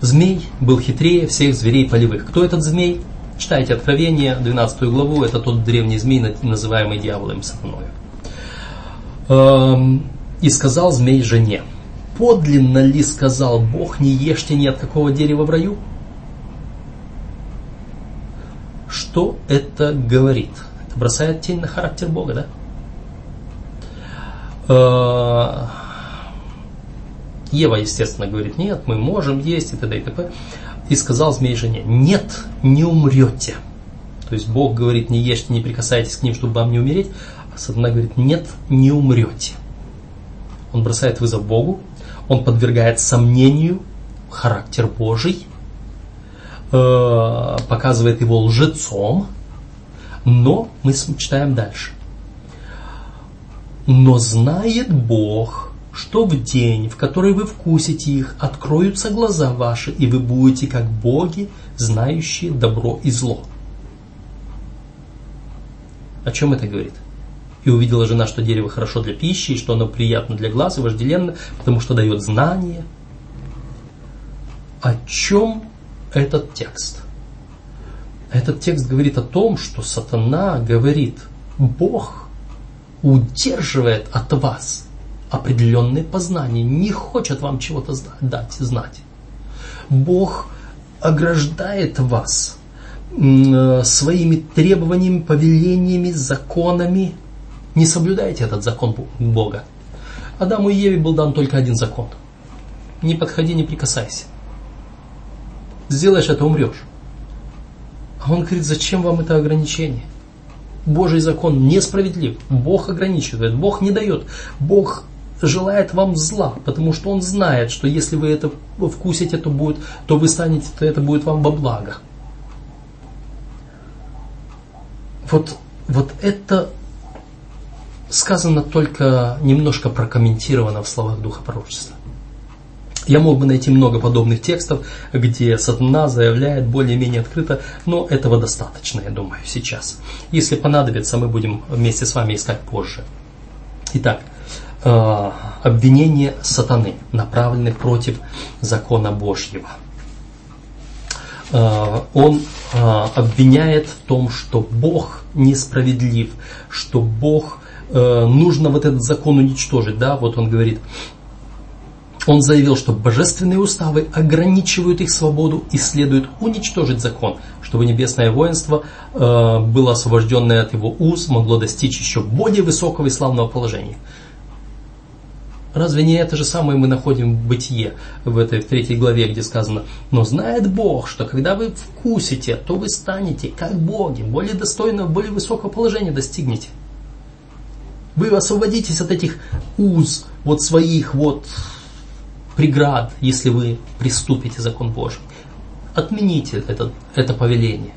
Змей был хитрее всех зверей полевых. Кто этот змей? Читайте Откровение, 12 главу, это тот древний змей, называемый дьяволом сатаной. Эм, и сказал змей жене, подлинно ли сказал Бог, не ешьте ни от какого дерева в раю? Что это говорит? Это бросает тень на характер Бога, да? Э, Ева, естественно, говорит, нет, мы можем есть и т.д. и т.п. И сказал змей жене, нет, не умрете. То есть Бог говорит, не ешьте, не прикасайтесь к ним, чтобы вам не умереть. Сатана говорит, нет, не умрете. Он бросает вызов Богу, он подвергает сомнению характер Божий, э, показывает его лжецом, но мы читаем дальше. Но знает Бог, что в день, в который вы вкусите их, откроются глаза ваши, и вы будете как боги, знающие добро и зло. О чем это говорит? И увидела жена, что дерево хорошо для пищи, и что оно приятно для глаз и вожделенно, потому что дает знание. О чем этот текст? Этот текст говорит о том, что сатана говорит, Бог удерживает от вас определенные познания, не хочет вам чего-то дать, знать. Бог ограждает вас э, своими требованиями, повелениями, законами. Не соблюдайте этот закон Бога. Адаму и Еве был дан только один закон. Не подходи, не прикасайся. Сделаешь это, умрешь. А он говорит, зачем вам это ограничение? Божий закон несправедлив. Бог ограничивает, Бог не дает. Бог желает вам зла, потому что он знает, что если вы это вкусите, то, будет, то вы станете, то это будет вам во благо. Вот, вот это сказано только немножко прокомментировано в словах Духа Пророчества. Я мог бы найти много подобных текстов, где сатана заявляет более-менее открыто, но этого достаточно, я думаю, сейчас. Если понадобится, мы будем вместе с вами искать позже. Итак, Э, обвинения сатаны, направлены против закона Божьего. Э, он э, обвиняет в том, что Бог несправедлив, что Бог нужно вот этот закон уничтожить. Да? Вот он говорит, он заявил, что божественные уставы ограничивают их свободу и следует уничтожить закон, чтобы небесное воинство было освобожденное от его уз, могло достичь еще более высокого и славного положения. Разве не это же самое мы находим в бытие, в этой в третьей главе, где сказано, но знает Бог, что когда вы вкусите, то вы станете как боги, более достойного, более высокого положения достигнете. Вы освободитесь от этих уз, вот своих вот преград, если вы приступите закон Божий. Отмените это, это повеление.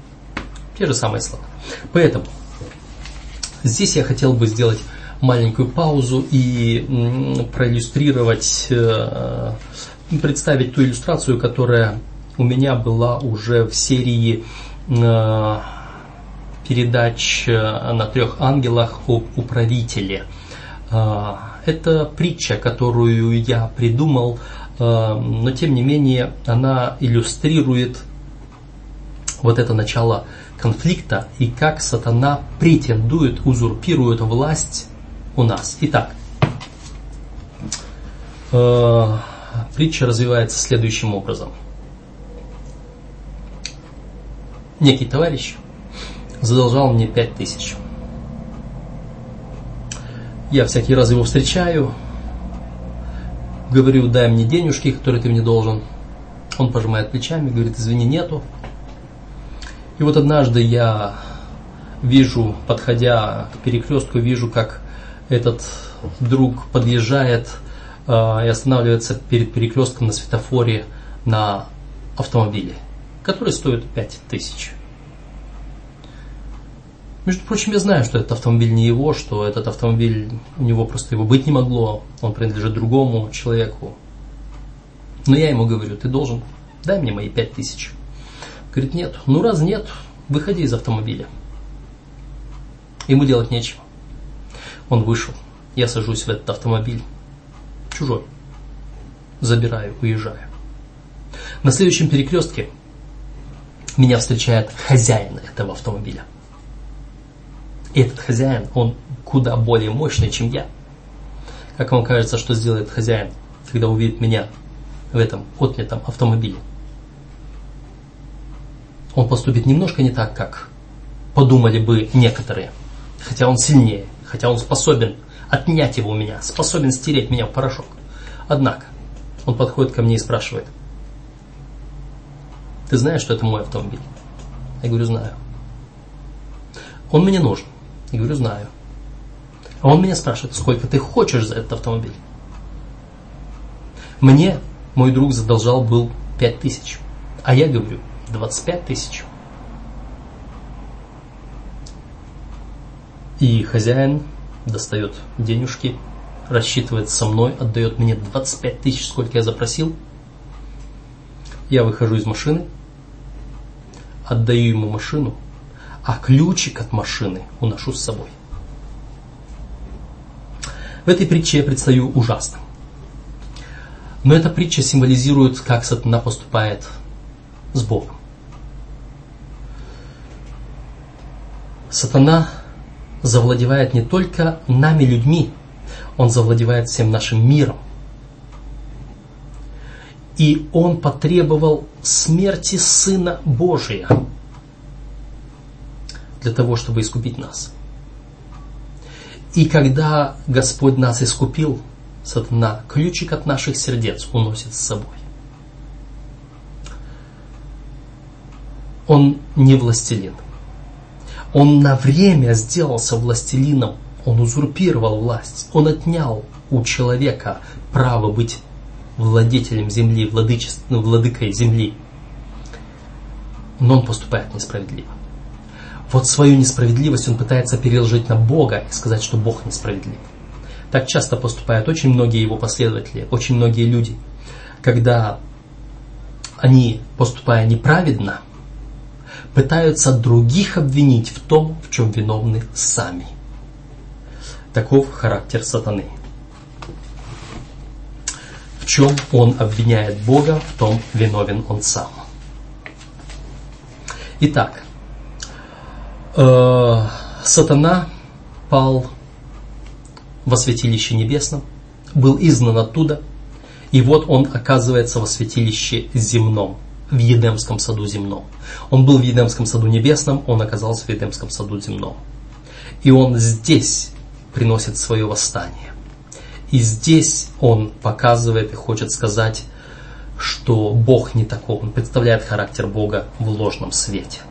Те же самые слова. Поэтому здесь я хотел бы сделать маленькую паузу и проиллюстрировать, э, представить ту иллюстрацию, которая у меня была уже в серии э, передач э, на трех ангелах об управителе. Это притча, которую я придумал, но тем не менее она иллюстрирует вот это начало конфликта и как сатана претендует, узурпирует власть у нас. Итак, э, притча развивается следующим образом. Некий товарищ задолжал мне пять тысяч. Я всякий раз его встречаю, говорю, дай мне денежки, которые ты мне должен. Он пожимает плечами, говорит, извини, нету. И вот однажды я вижу, подходя к перекрестку, вижу, как этот друг подъезжает э, и останавливается перед перекрестком на светофоре на автомобиле, который стоит 5000. Между прочим, я знаю, что этот автомобиль не его, что этот автомобиль, у него просто его быть не могло, он принадлежит другому человеку. Но я ему говорю, ты должен, дай мне мои 5000. Говорит, нет. Ну раз нет, выходи из автомобиля. Ему делать нечего. Он вышел. Я сажусь в этот автомобиль. Чужой. Забираю, уезжаю. На следующем перекрестке меня встречает хозяин этого автомобиля. Этот хозяин, он куда более мощный, чем я. Как вам кажется, что сделает хозяин, когда увидит меня в этом отнятом автомобиле? Он поступит немножко не так, как подумали бы некоторые. Хотя он сильнее, хотя он способен отнять его у меня, способен стереть меня в порошок. Однако, он подходит ко мне и спрашивает, ты знаешь, что это мой автомобиль? Я говорю, знаю. Он мне нужен. Я говорю, знаю. А он меня спрашивает, сколько ты хочешь за этот автомобиль? Мне мой друг задолжал был 5 тысяч. А я говорю, 25 тысяч. И хозяин достает денежки, рассчитывает со мной, отдает мне 25 тысяч, сколько я запросил. Я выхожу из машины, отдаю ему машину, а ключик от машины уношу с собой. В этой притче я предстаю ужасно. Но эта притча символизирует, как сатана поступает с Богом. Сатана завладевает не только нами, людьми, он завладевает всем нашим миром. И он потребовал смерти Сына Божия для того, чтобы искупить нас. И когда Господь нас искупил, сатана ключик от наших сердец уносит с собой. Он не властелин. Он на время сделался властелином. Он узурпировал власть. Он отнял у человека право быть владетелем земли, владычеством, владыкой земли. Но он поступает несправедливо. Вот свою несправедливость он пытается переложить на Бога и сказать, что Бог несправедлив. Так часто поступают очень многие его последователи, очень многие люди, когда они, поступая неправедно, пытаются других обвинить в том, в чем виновны сами. Таков характер сатаны. В чем он обвиняет Бога, в том виновен он сам. Итак, Э, сатана пал во святилище небесном, был изгнан оттуда, и вот он оказывается во святилище земном, в Едемском саду земном. Он был в Едемском саду небесном, он оказался в Едемском саду земном. И он здесь приносит свое восстание. И здесь он показывает и хочет сказать, что Бог не такой. Он представляет характер Бога в ложном свете.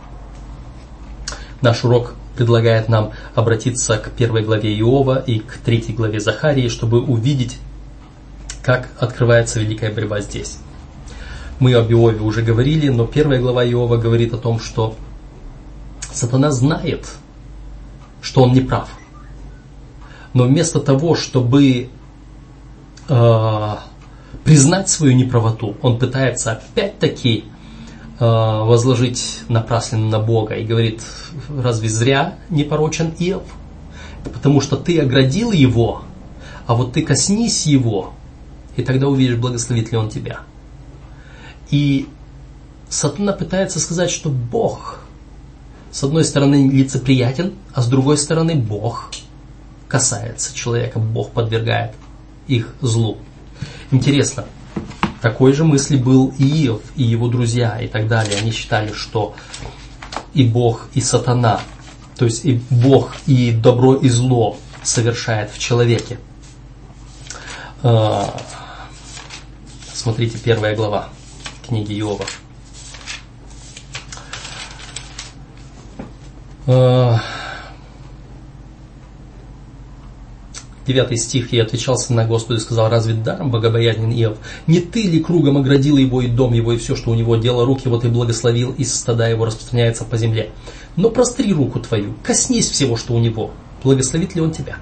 Наш урок предлагает нам обратиться к первой главе Иова и к третьей главе Захарии, чтобы увидеть, как открывается великая борьба здесь. Мы об Иове уже говорили, но первая глава Иова говорит о том, что сатана знает, что он не прав. Но вместо того, чтобы э, признать свою неправоту, он пытается опять-таки возложить напрасленно на Бога и говорит, разве зря не порочен Иов? Потому что ты оградил его, а вот ты коснись его, и тогда увидишь, благословит ли он тебя. И Сатана пытается сказать, что Бог, с одной стороны, лицеприятен, а с другой стороны, Бог касается человека, Бог подвергает их злу. Интересно, такой же мысли был и Иов, и его друзья, и так далее. Они считали, что и Бог, и сатана, то есть и Бог, и добро, и зло совершает в человеке. Э, смотрите, первая глава книги Иова. Uh... Девятый стих, «И отвечал сына Господу и сказал, разве даром богобоязнен Иов? Не ты ли кругом оградил его и дом его, и все, что у него дело рук его, ты благословил, и стада его распространяется по земле? Но простри руку твою, коснись всего, что у него, благословит ли он тебя?»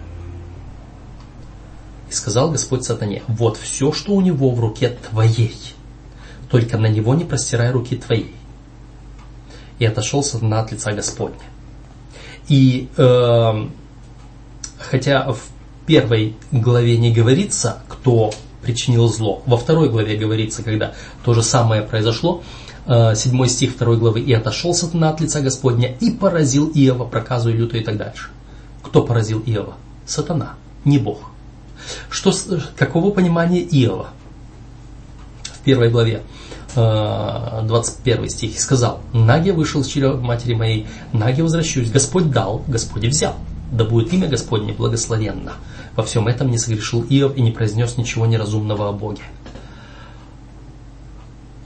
И сказал Господь сатане, «Вот все, что у него в руке твоей, только на него не простирай руки твоей». И отошел сатана от лица Господня. И э, хотя в первой главе не говорится, кто причинил зло, во второй главе говорится, когда то же самое произошло, э, седьмой стих второй главы, «И отошел сатана от лица Господня, и поразил Иова проказу и люто» и так дальше. Кто поразил Иова? Сатана, не Бог. Что, каково понимание Иова? В первой главе 21 стих, и сказал, «Наге вышел из чрева матери моей, наге возвращусь, Господь дал, Господь взял, да будет имя Господне благословенно». Во всем этом не согрешил Иов и не произнес ничего неразумного о Боге.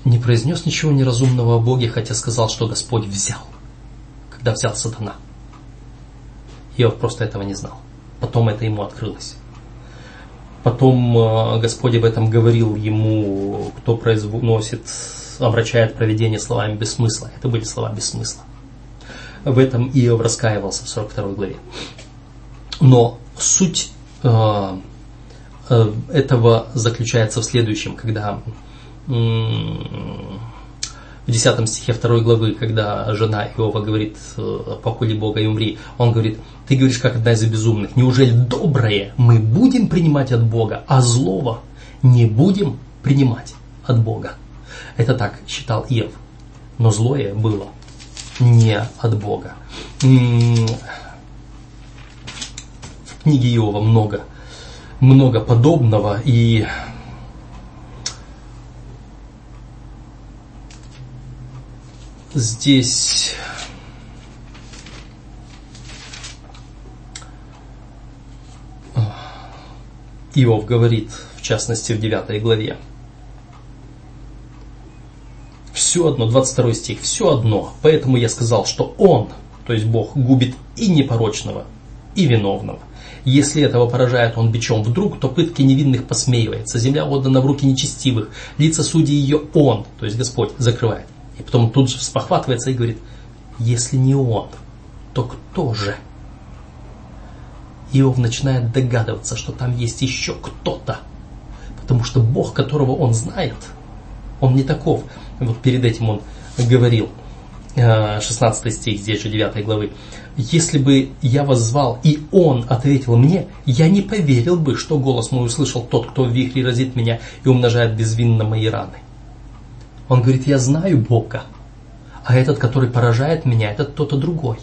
Не произнес ничего неразумного о Боге, хотя сказал, что Господь взял, когда взял сатана. Иов просто этого не знал. Потом это ему открылось. Потом э, Господь об этом говорил ему, кто произносит, обращает проведение словами без смысла. Это были слова без смысла. В этом Иов раскаивался в 42 главе. Но суть э, э, этого заключается в следующем, когда в 10 стихе 2 главы, когда жена Иова говорит «покули Бога и умри», он говорит «ты говоришь, как одна из безумных, неужели доброе мы будем принимать от Бога, а злого не будем принимать от Бога?» Это так считал Иов, но злое было не от Бога. В книге Иова много, много подобного, и здесь Иов говорит, в частности, в 9 главе. Все одно, 22 стих, все одно. Поэтому я сказал, что Он, то есть Бог, губит и непорочного, и виновного. Если этого поражает он бичом вдруг, то пытки невинных посмеивается. Земля отдана в руки нечестивых. Лица судьи ее он, то есть Господь, закрывает. И потом тут же спохватывается и говорит, если не он, то кто же? Иов начинает догадываться, что там есть еще кто-то. Потому что Бог, которого он знает, он не таков. Вот перед этим он говорил, 16 э, стих, здесь же 9 главы. «Если бы я воззвал, и он ответил мне, я не поверил бы, что голос мой услышал тот, кто в вихре разит меня и умножает безвинно мои раны». Он говорит, я знаю Бога, а этот, который поражает меня, это кто-то другой.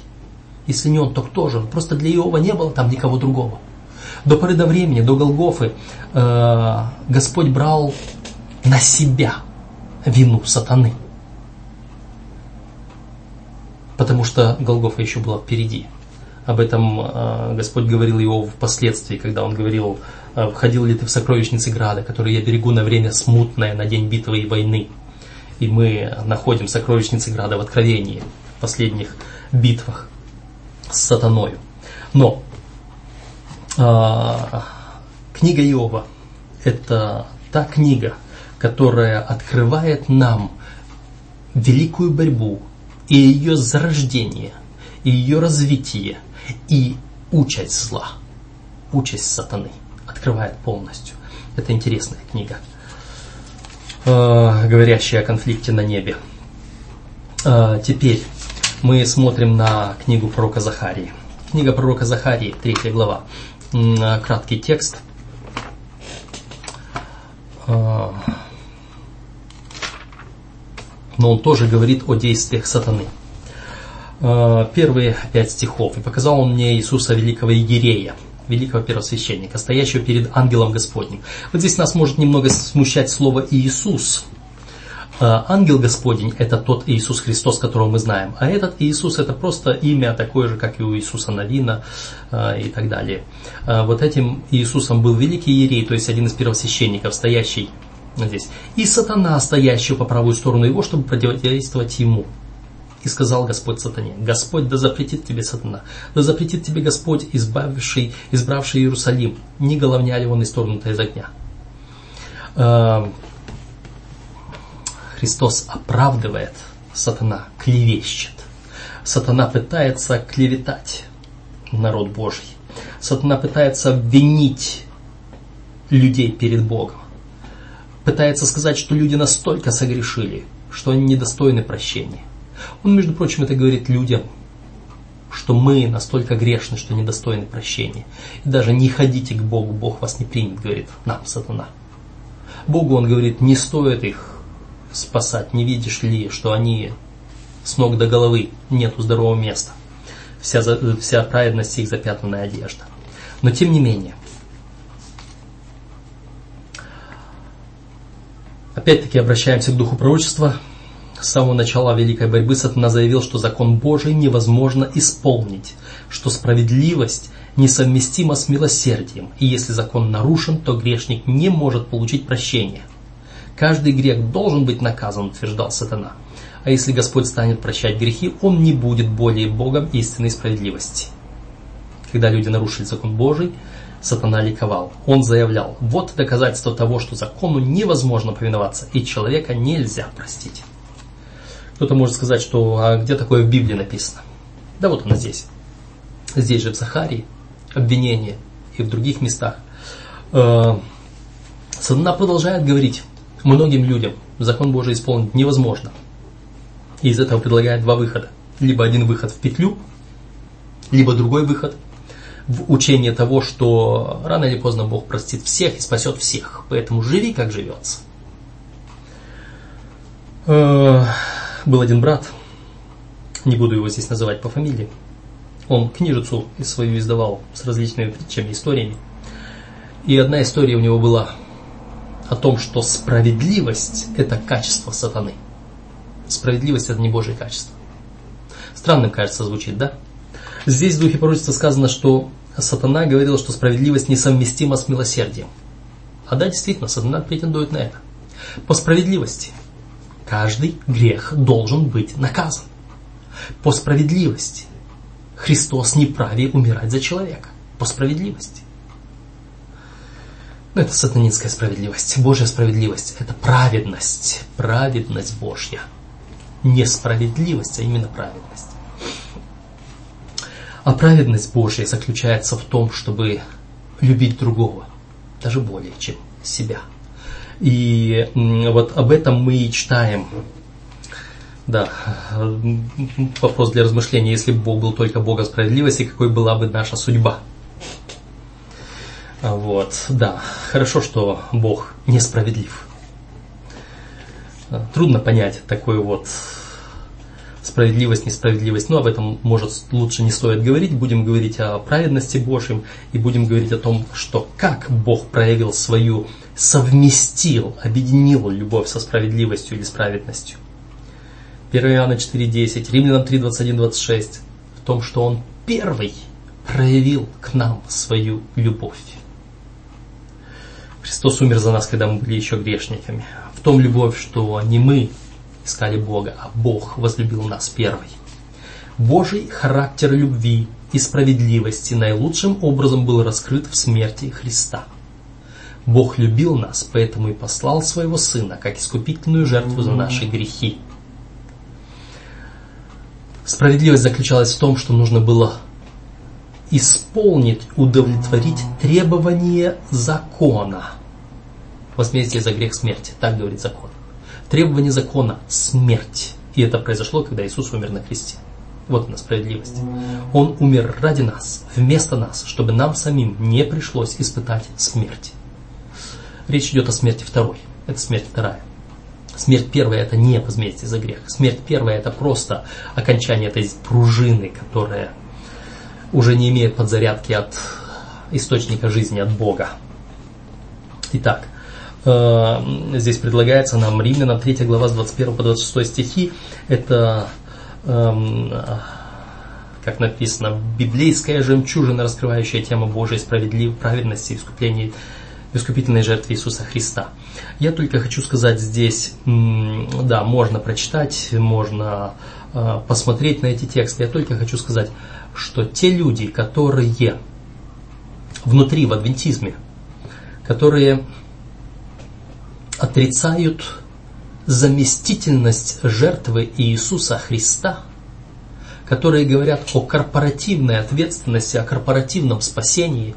Если не он, то кто же? Просто для Иова не было там никого другого. До поры до времени, до Голгофы, э, Господь брал на себя вину сатаны. Потому что Голгофа еще была впереди. Об этом э, Господь говорил его впоследствии, когда он говорил, э, «Входил ли ты в сокровищницы Града, которые я берегу на время смутное, на день битвы и войны?» И мы находим сокровищницы Града в Откровении, в последних битвах с сатаною. Но э, книга Иова – это та книга, которая открывает нам великую борьбу и ее зарождение, и ее развитие, и участь зла, участь сатаны открывает полностью. Это интересная книга. Э, говорящие о конфликте на небе. Э, теперь мы смотрим на книгу пророка Захарии. Книга пророка Захарии, 3 глава. Э, краткий текст. Но он тоже говорит о действиях сатаны. Первые пять стихов. «И показал он мне Иисуса Великого Егерея, великого первосвященника, стоящего перед ангелом Господним. Вот здесь нас может немного смущать слово Иисус. А, ангел Господень – это тот Иисус Христос, которого мы знаем. А этот Иисус – это просто имя такое же, как и у Иисуса Навина а, и так далее. Вот этим Иисусом был великий Иерей, то есть один из первосвященников, стоящий здесь. И сатана, стоящий по правую сторону его, чтобы противодействовать ему. И сказал Господь сатане, Господь да запретит тебе сатана, да запретит тебе Господь, избавивший, избравший Иерусалим, не головня ли он исторгнута из огня. Эм, Христос оправдывает, сатана клевещет. Сатана пытается клеветать народ Божий. Сатана пытается обвинить людей перед Богом. Пытается сказать, что люди настолько согрешили, что они недостойны прощения – Он, между прочим, это говорит людям, что мы настолько грешны, что недостойны прощения. И даже не ходите к Богу, Бог вас не примет, говорит нам сатана. Богу он говорит, не стоит их спасать, не видишь ли, что они с ног до головы, нету здорового места. Вся, вся праведность их запятнанная одежда. Но тем не менее, опять-таки обращаемся к духу пророчества. С самого начала великой борьбы Сатана заявил, что закон Божий невозможно исполнить, что справедливость несовместима с милосердием, и если закон нарушен, то грешник не может получить прощения. Каждый грех должен быть наказан, утверждал Сатана. А если Господь станет прощать грехи, Он не будет более Богом истинной справедливости. Когда люди нарушили закон Божий, Сатана ликовал. Он заявлял, вот доказательство того, что закону невозможно повиноваться, и человека нельзя простить. Кто-то может сказать, что а где такое в Библии написано? Да вот оно здесь. Здесь же в Сахарии обвинение и в других местах. Э, Сатана продолжает говорить многим людям, закон Божий исполнить невозможно – и из этого предлагает два выхода. Либо один выход в петлю, либо другой выход в учение того, что рано или поздно Бог простит всех и спасет всех. Поэтому живи, как живется. Э, был один брат, не буду его здесь называть по фамилии, он книжицу свою издавал с различными притчами, историями. И одна история у него была о том, что справедливость – это качество сатаны – Справедливость – это не Божье качество. Странным, кажется, звучит, да? Здесь в Духе Пророчества сказано, что сатана говорил, что справедливость несовместима с милосердием. А да, действительно, сатана претендует на это. По справедливости каждый грех должен быть наказан. По справедливости Христос не праве умирать за человека. По справедливости. Но это сатанинская справедливость. Божья справедливость – это праведность. Праведность Божья – не справедливость, а именно праведность. А праведность Божья заключается в том, чтобы любить другого, даже более, чем себя. И вот об этом мы и читаем. Да, вопрос для размышления, если бы Бог был только Богом справедливости, какой была бы наша судьба? Вот, да, хорошо, что Бог несправедлив. Трудно понять такой вот справедливость, несправедливость. Но об этом, может, лучше не стоит говорить. Будем говорить о праведности Божьем и будем говорить о том, что как Бог проявил свою, совместил, объединил любовь со справедливостью или с праведностью. 1 Иоанна 4.10, Римлянам 3.21, 26. В том, что Он первый проявил к нам свою любовь. Христос умер за нас, когда мы были еще грешниками. В том любовь, что не мы искали Бога, а Бог возлюбил нас первый. Божий характер любви и справедливости наилучшим образом был раскрыт в смерти Христа. Бог любил нас, поэтому и послал своего Сына, как искупительную жертву за наши грехи. Справедливость заключалась в том, что нужно было исполнить, удовлетворить требования закона. Возмездие за грех смерти, так говорит закон. Требование закона – смерть. И это произошло, когда Иисус умер на кресте. Вот она справедливость. Он умер ради нас, вместо нас, чтобы нам самим не пришлось испытать смерть. Речь идет о смерти второй. Это смерть вторая. Смерть первая – это не возмездие за грех. Смерть первая – это просто окончание этой пружины, которая уже не имеет подзарядки от источника жизни, от Бога. Итак, здесь предлагается нам Римлянам 3 глава с 21 по 26 стихи. Это, эм, как написано, библейская жемчужина, раскрывающая тему Божьей справедливой праведности и искупления искупительной жертвы Иисуса Христа. Я только хочу сказать здесь, да, можно прочитать, можно э, посмотреть на эти тексты. Я только хочу сказать, что те люди, которые внутри в адвентизме, которые отрицают заместительность жертвы Иисуса Христа, которые говорят о корпоративной ответственности, о корпоративном спасении,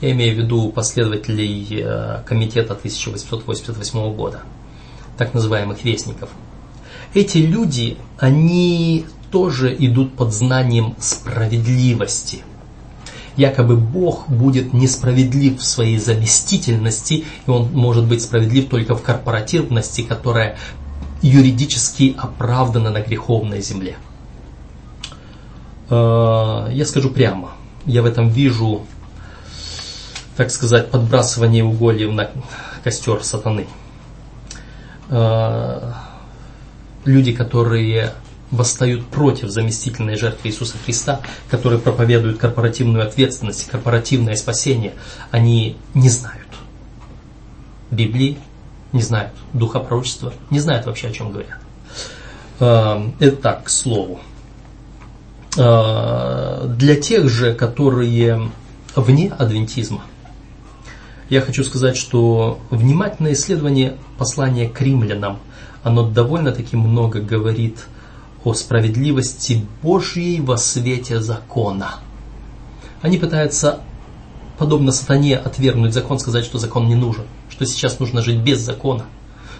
я имею в виду последователей э, комитета 1888 года, так называемых вестников. Эти люди, они тоже идут под знанием справедливости. Якобы Бог будет несправедлив в своей заместительности, и Он может быть справедлив только в корпоративности, которая юридически оправдана на греховной земле. Э, я скажу прямо, я в этом вижу, так сказать, подбрасывание угольев на костер сатаны. Э, люди, которые восстают против заместительной жертвы Иисуса Христа, которые проповедуют корпоративную ответственность, корпоративное спасение, они не знают Библии, не знают духа пророчества, не знают вообще, о чем говорят. Э, это так, к слову. Э, для тех же, которые вне адвентизма, я хочу сказать, что внимательное исследование послания к римлянам, оно довольно-таки много говорит о справедливости Божьей во свете закона. Они пытаются, подобно сатане, отвергнуть закон, сказать, что закон не нужен, что сейчас нужно жить без закона,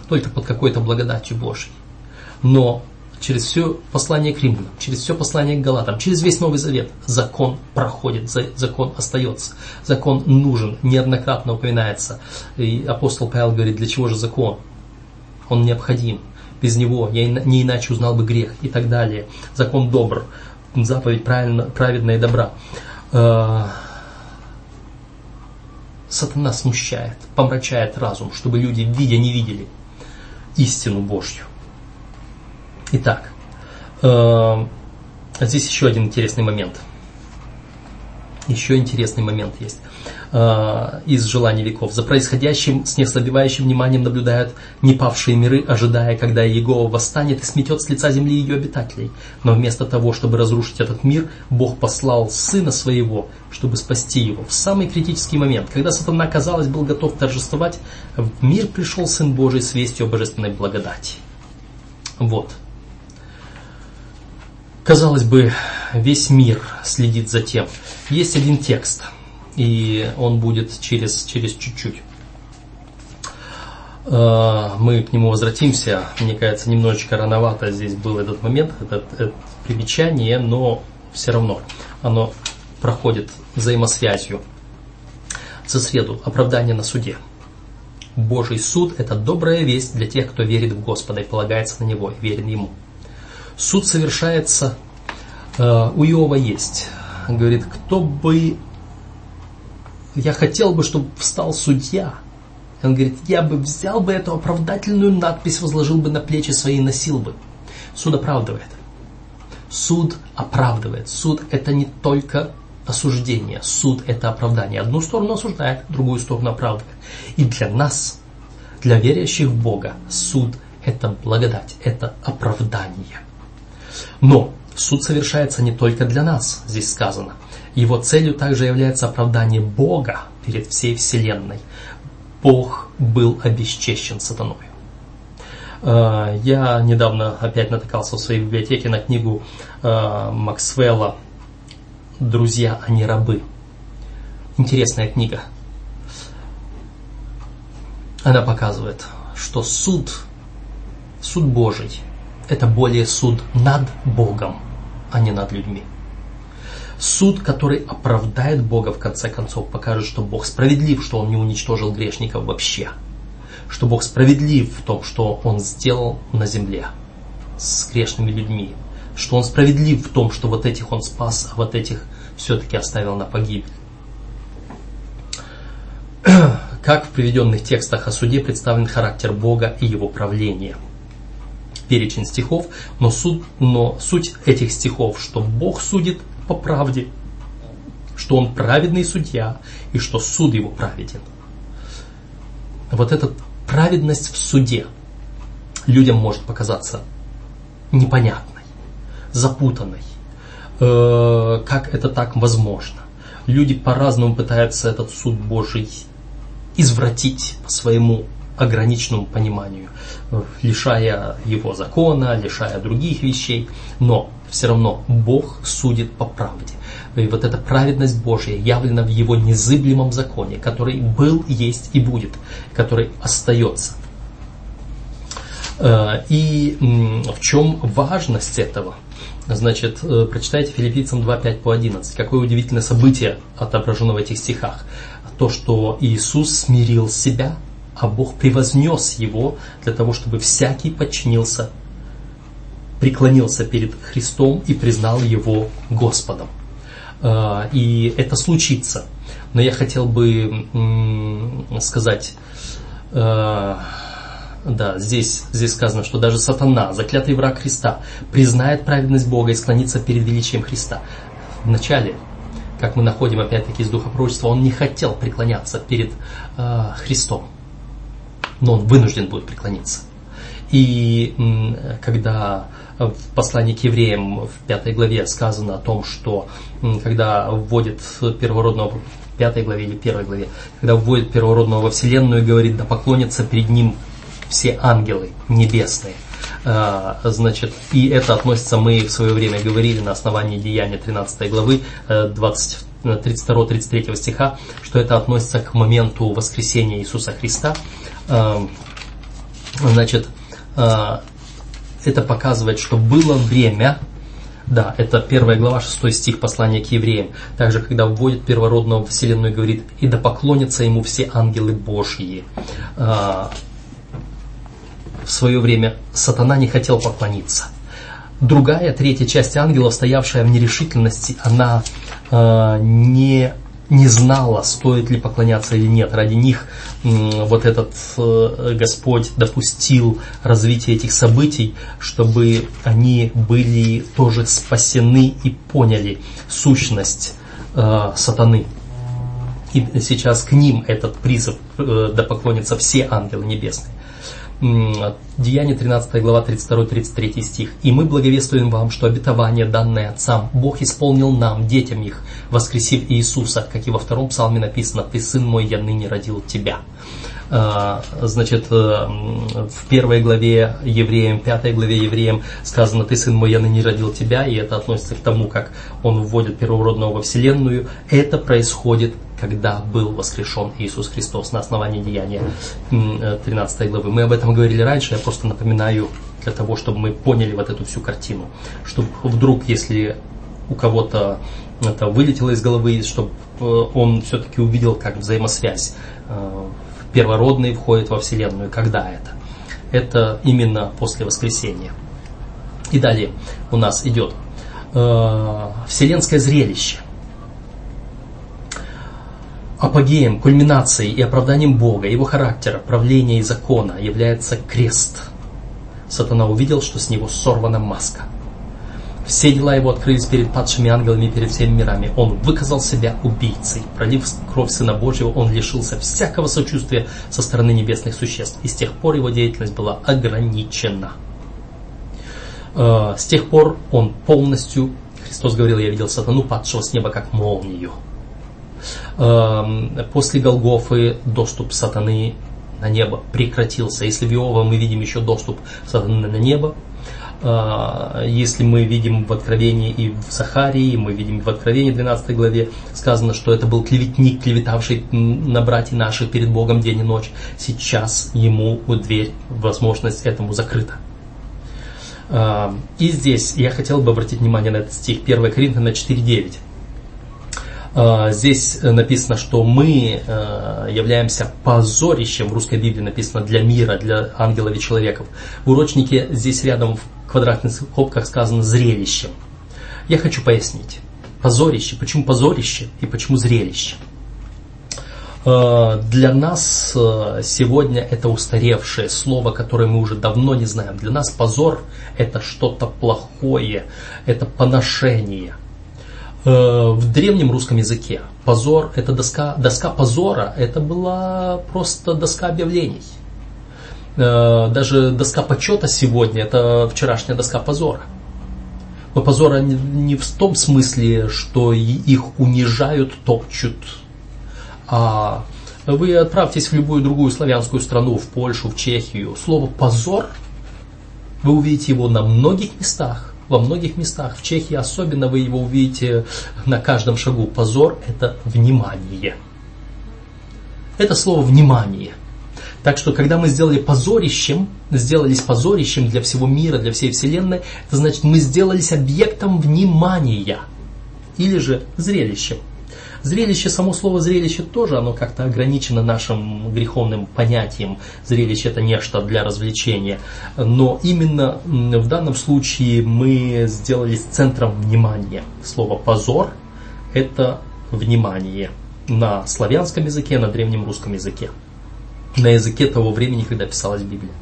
только под какой-то благодатью Божьей. Но через все послание к римлянам, через все послание к галатам, через весь Новый Завет закон проходит, закон остается. Закон нужен, неоднократно упоминается. И апостол Павел говорит, для чего же закон? Он необходим. Без него я не иначе узнал бы грех и так далее. Закон добр, заповедь правильно, праведная и добра. Э, сатана смущает, помрачает разум, чтобы люди, видя, не видели истину Божью. Итак, э, здесь еще один интересный момент. Еще интересный момент есть э, из желаний веков. За происходящим с неослабевающим вниманием наблюдают непавшие миры, ожидая, когда Иегова восстанет и сметет с лица земли ее обитателей. Но вместо того, чтобы разрушить этот мир, Бог послал Сына Своего, чтобы спасти его. В самый критический момент, когда сатана, казалось, был готов торжествовать, в мир пришел Сын Божий с вестью о божественной благодати. Вот, Казалось бы, весь мир следит за тем. Есть один текст, и он будет через, через чуть-чуть. А, мы к нему возвратимся. Мне кажется, немножечко рановато здесь был этот момент, это, это примечание, но все равно оно проходит взаимосвязью. За среду оправдание на суде. Божий суд – это добрая весть для тех, кто верит в Господа и полагается на Него, и верен Ему. Суд совершается, э, у Иова есть. Говорит, кто бы, я хотел бы, чтобы встал судья. Он говорит, я бы взял бы эту оправдательную надпись, возложил бы на плечи свои и носил бы. Суд оправдывает. Суд оправдывает. Суд это не только осуждение. Суд это оправдание. Одну сторону осуждает, другую сторону оправдывает. И для нас, для верящих в Бога, суд это благодать, это оправдание. Но суд совершается не только для нас, здесь сказано. Его целью также является оправдание Бога перед всей Вселенной. Бог был обесчещен сатаной. Э, я недавно опять натыкался в своей библиотеке на книгу э, Максвелла «Друзья, а не рабы». Интересная книга. Она показывает, что суд, суд Божий – это более суд над Богом, а не над людьми. Суд, который оправдает Бога в конце концов, покажет, что Бог справедлив, что Он не уничтожил грешников вообще. Что Бог справедлив в том, что Он сделал на земле с грешными людьми. Что Он справедлив в том, что вот этих Он спас, а вот этих все-таки оставил на погибель. *clears throat* Как в приведенных текстах о суде представлен характер Бога и Его правления – перечень стихов, но, суд, но суть этих стихов, что Бог судит по правде, что Он праведный судья и что суд Его праведен. Вот эта праведность в суде людям может показаться непонятной, запутанной. Э, как это так возможно? Люди по-разному пытаются этот суд Божий извратить по своему ограниченному пониманию, лишая его закона, лишая других вещей, но все равно Бог судит по правде. И вот эта праведность Божья явлена в Его незыблемом законе, который был, есть и будет, который остается. И в чем важность этого? Значит, прочитайте филиппийцам 2, 5 по 11. Какое удивительное событие отображено в этих стихах. То, что Иисус смирил себя, а Бог превознес его для того, чтобы всякий подчинился, преклонился перед Христом и признал его Господом. А, и это случится. Но я хотел бы сказать, а, да, здесь, здесь сказано, что даже сатана, заклятый враг Христа, признает праведность Бога и склонится перед величием Христа. Вначале, как мы находим опять-таки из духа он не хотел преклоняться перед э, Христом но он вынужден будет преклониться. И когда в послании к евреям в пятой главе сказано о том, что когда вводит первородного в пятой главе или первой главе, когда вводит первородного во вселенную и говорит, да поклонятся перед ним все ангелы небесные. А, значит, и это относится, мы в свое время говорили на основании Деяния 13 главы 32-33 э, стиха, что это относится к моменту воскресения Иисуса Христа, Эм, значит, э, это показывает, что было время, да, это первая глава, 6 стих послания к евреям. Также, когда вводит первородного в вселенную, говорит, и да поклонятся ему все ангелы Божьи. Э, в свое время сатана не хотел поклониться. Другая, третья часть ангелов, стоявшая в нерешительности, она э, не не знала, стоит ли поклоняться или нет. Ради них вот этот э, Господь допустил развитие этих событий, чтобы они были тоже спасены и поняли сущность э, сатаны. И сейчас к ним этот призыв э, все ангелы небесные. Деяние 13 глава 32-33 стих. «И мы благовествуем вам, что обетование, данное отцам, Бог исполнил нам, детям их, воскресив Иисуса, как и во втором псалме написано, «Ты, сын мой, я ныне родил тебя». А, значит, э, в первой главе евреям, пятой главе евреям сказано, ты сын мой, я ныне родил тебя, и это относится к тому, как он вводит первородного во вселенную. Это происходит когда был воскрешен Иисус Христос на основании деяния 13 э, главы. Мы об этом говорили раньше, я просто напоминаю для того, чтобы мы поняли вот эту всю картину. Чтобы вдруг, если у кого-то это вылетело из головы, чтобы э, он все-таки увидел как взаимосвязь. Э, первородный входит во Вселенную. Когда это? Это именно после воскресения. И далее у нас идет вселенское зрелище. Апогеем, кульминацией и оправданием Бога, его характера, правления и закона является крест. Сатана увидел, что с него сорвана маска. Все дела его открылись перед падшими ангелами и перед всеми мирами. Он выказал себя убийцей. Пролив кровь Сына Божьего, он лишился всякого сочувствия со стороны небесных существ. И с тех пор его деятельность была ограничена. Э, с тех пор он полностью, Христос говорил, я видел сатану, падшего с неба, как молнию. Эм, после Голгофы доступ сатаны на небо прекратился. Если в Иова мы видим еще доступ сатаны на небо, э, если мы видим в Откровении и в Захарии, мы видим в Откровении 12 главе, сказано, что это был клеветник, клеветавший на братьев наших перед Богом день и ночь. Сейчас ему дверь, возможность этому закрыта. Э, и здесь я хотел бы обратить внимание на этот стих 1 Коринфянам 4.9. А, здесь написано, что мы э, являемся позорищем, в русской Библии написано для мира, для ангелов и человеков. В урочнике здесь рядом в квадратных скобках сказано зрелищем. Я хочу пояснить. Позорище. Почему позорище и почему зрелище? А, для нас э, сегодня это устаревшее слово, которое мы уже давно не знаем. Для нас позор это что-то плохое, это поношение – Э, в древнем русском языке позор, это доска, доска позора, это была просто доска объявлений. Э, даже доска почета сегодня, это вчерашняя доска позора. Но позора не в том смысле, что их унижают, топчут, а вы отправьтесь в любую другую славянскую страну, в Польшу, в Чехию. Слово «позор» вы увидите его на многих местах во многих местах. В Чехии особенно вы его увидите на каждом шагу. Позор – это внимание. Это слово «внимание». Так что, когда мы сделали позорищем, сделались позорищем для всего мира, для всей Вселенной, это значит, мы сделались объектом внимания или же зрелищем. Зрелище, само слово зрелище тоже, оно как-то ограничено нашим греховным понятием. Зрелище это нечто для развлечения. Но именно в данном случае мы сделались центром внимания. Слово позор это внимание на славянском языке, на древнем русском языке. На языке того времени, когда писалась Библия.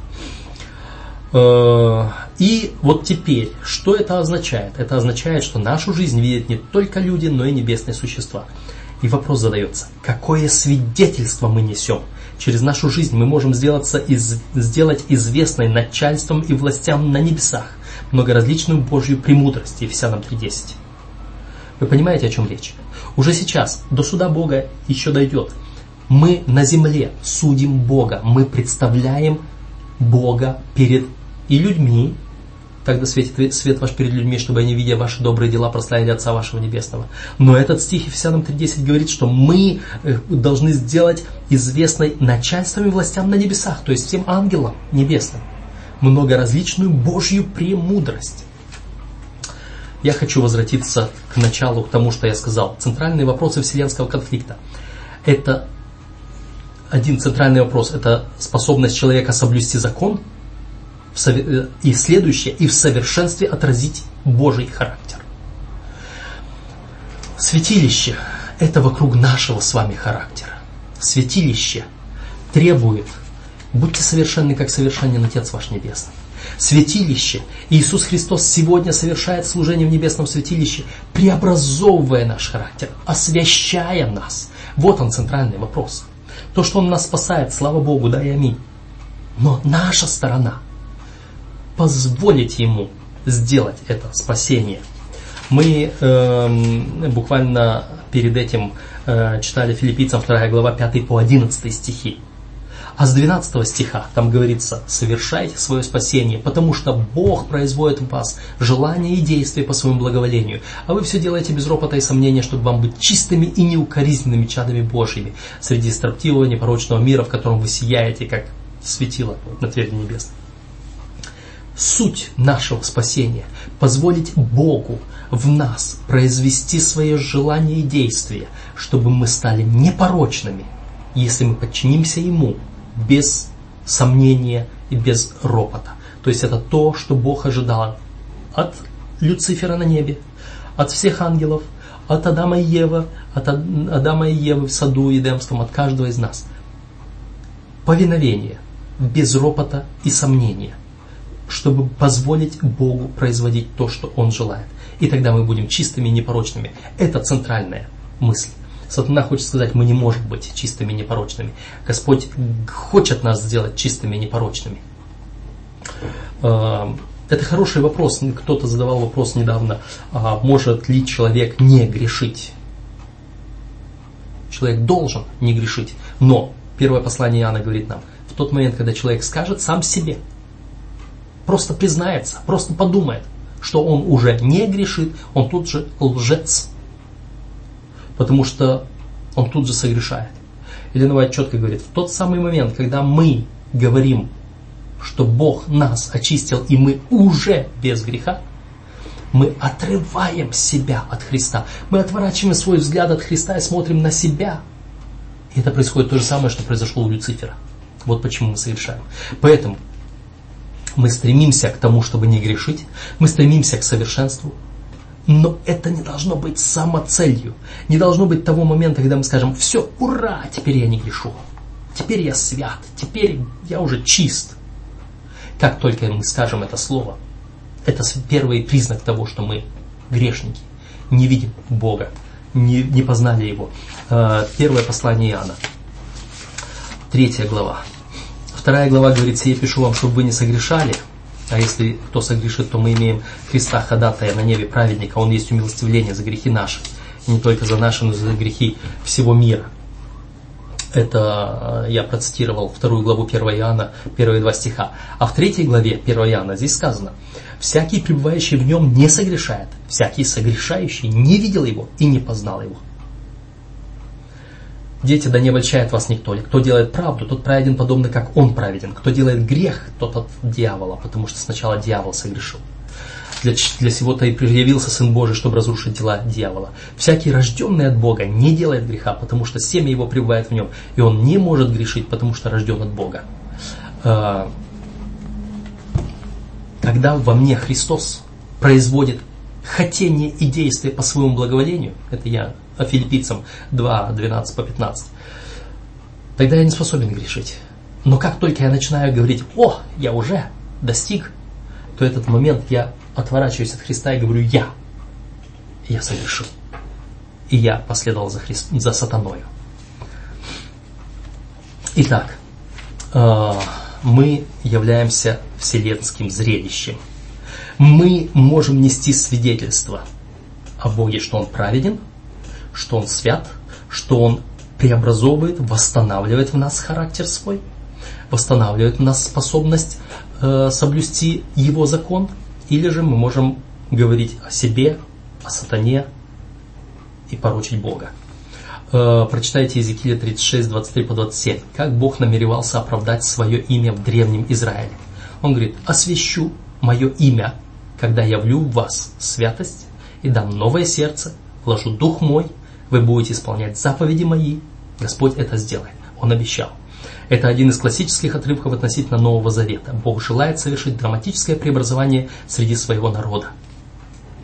И вот теперь, что это означает? Это означает, что нашу жизнь видят не только люди, но и небесные существа. И вопрос задается, какое свидетельство мы несем? Через нашу жизнь мы можем сделаться, из, сделать известной начальством и властям на небесах многоразличную Божью премудрость, Ефесянам 3.10. Вы понимаете, о чем речь? Уже сейчас, до суда Бога еще дойдет. Мы на земле судим Бога, мы представляем Бога перед и людьми, Тогда светит свет ваш перед людьми, чтобы они, видя ваши добрые дела, прославили Отца вашего Небесного. Но этот стих Ефесянам 3.10 говорит, что мы э, должны сделать известной начальством и властям на небесах, то есть всем ангелам небесным, многоразличную Божью премудрость. Я хочу возвратиться к началу, к тому, что я сказал. Центральные вопросы вселенского конфликта. Это один центральный вопрос. Это способность человека соблюсти закон – Э, и следующее, и в совершенстве отразить Божий характер. Святилище – это вокруг нашего с вами характера. Святилище требует, будьте совершенны, как совершенен Отец ваш Небесный. Святилище. Иисус Христос сегодня совершает служение в небесном святилище, преобразовывая наш характер, освящая нас. Вот он центральный вопрос. То, что Он нас спасает, слава Богу, да и аминь. Но наша сторона – позволить ему сделать это спасение. Мы э, буквально перед этим э, читали филиппийцам 2 глава 5 по 11 стихи. А с 12 стиха там говорится, совершайте свое спасение, потому что Бог производит в вас желание и действия по своему благоволению, а вы все делаете без ропота и сомнения, чтобы вам быть чистыми и неукоризненными чадами Божьими среди строптивого непорочного мира, в котором вы сияете, как светило на тверди небесной суть нашего спасения – позволить Богу в нас произвести свои желания и действия, чтобы мы стали непорочными, если мы подчинимся Ему без сомнения и без ропота. То есть это то, что Бог ожидал от Люцифера на небе, от всех ангелов, от Адама и Евы, от Адама и Евы в саду Едемском, от каждого из нас. Повиновение без ропота и сомнения – чтобы позволить Богу производить то, что Он желает. И тогда мы будем чистыми и непорочными. Это центральная мысль. Сатана хочет сказать, мы не можем быть чистыми и непорочными. Господь хочет нас сделать чистыми и непорочными. А, это хороший вопрос. Кто-то задавал вопрос недавно, а может ли человек не грешить? Человек должен не грешить. Но первое послание Иоанна говорит нам, в тот момент, когда человек скажет сам себе – просто признается, просто подумает, что он уже не грешит, он тут же лжец. Потому что он тут же согрешает. Елена Вайт четко говорит, в тот самый момент, когда мы говорим, что Бог нас очистил и мы уже без греха, мы отрываем себя от Христа. Мы отворачиваем свой взгляд от Христа и смотрим на себя. И это происходит то же самое, что произошло у Люцифера. Вот почему мы совершаем. Поэтому мы стремимся к тому, чтобы не грешить, мы стремимся к совершенству, но это не должно быть самоцелью. Не должно быть того момента, когда мы скажем, все, ура, теперь я не грешу. Теперь я свят, теперь я уже чист. Как только мы скажем это слово, это первый признак того, что мы грешники, не видим Бога, не, не познали Его. Э, первое послание Иоанна, третья глава, Вторая глава говорит, «Сие пишу вам, чтобы вы не согрешали». А если кто согрешит, то мы имеем Христа ходатая на небе праведника. Он есть умилостивление за грехи наши. И не только за наши, но и за грехи всего мира. Это э, я процитировал вторую главу 1 Иоанна, первые два стиха. А в третьей главе 1 Иоанна здесь сказано, «Всякий, пребывающий в нем, не согрешает. Всякий согрешающий не видел его и не познал его». Дети, да не обольщает вас никто. Кто делает правду, тот праведен подобно, как он праведен. Кто делает грех, тот от дьявола, потому что сначала дьявол согрешил. Для, для сего-то и явился Сын Божий, чтобы разрушить дела дьявола. Всякий рожденный от Бога не делает греха, потому что семя его пребывает в нем, и он не может грешить, потому что рожден от Бога. А, когда во мне Христос производит хотение и действие по своему благоволению, это я филиппийцам 2, 12 по 15, тогда я не способен грешить. Но как только я начинаю говорить, о, я уже достиг, то этот момент я отворачиваюсь от Христа и говорю «я». Я совершил. И я последовал за, Христ, за сатаною. Итак, э, мы являемся вселенским зрелищем. Мы можем нести свидетельство о Боге, что Он праведен, что Он свят, что Он преобразовывает, восстанавливает в нас характер свой, восстанавливает в нас способность э, соблюсти Его закон – или же мы можем говорить о себе, о сатане и порочить Бога. Э, прочитайте Иезекииля 36, 23 по 27. Как Бог намеревался оправдать свое имя в древнем Израиле. Он говорит, освящу мое имя, когда явлю в вас святость и дам новое сердце, вложу дух мой, вы будете исполнять заповеди мои. Господь это сделает. Он обещал. Это один из классических отрывков относительно Нового Завета. Бог желает совершить драматическое преобразование среди своего народа.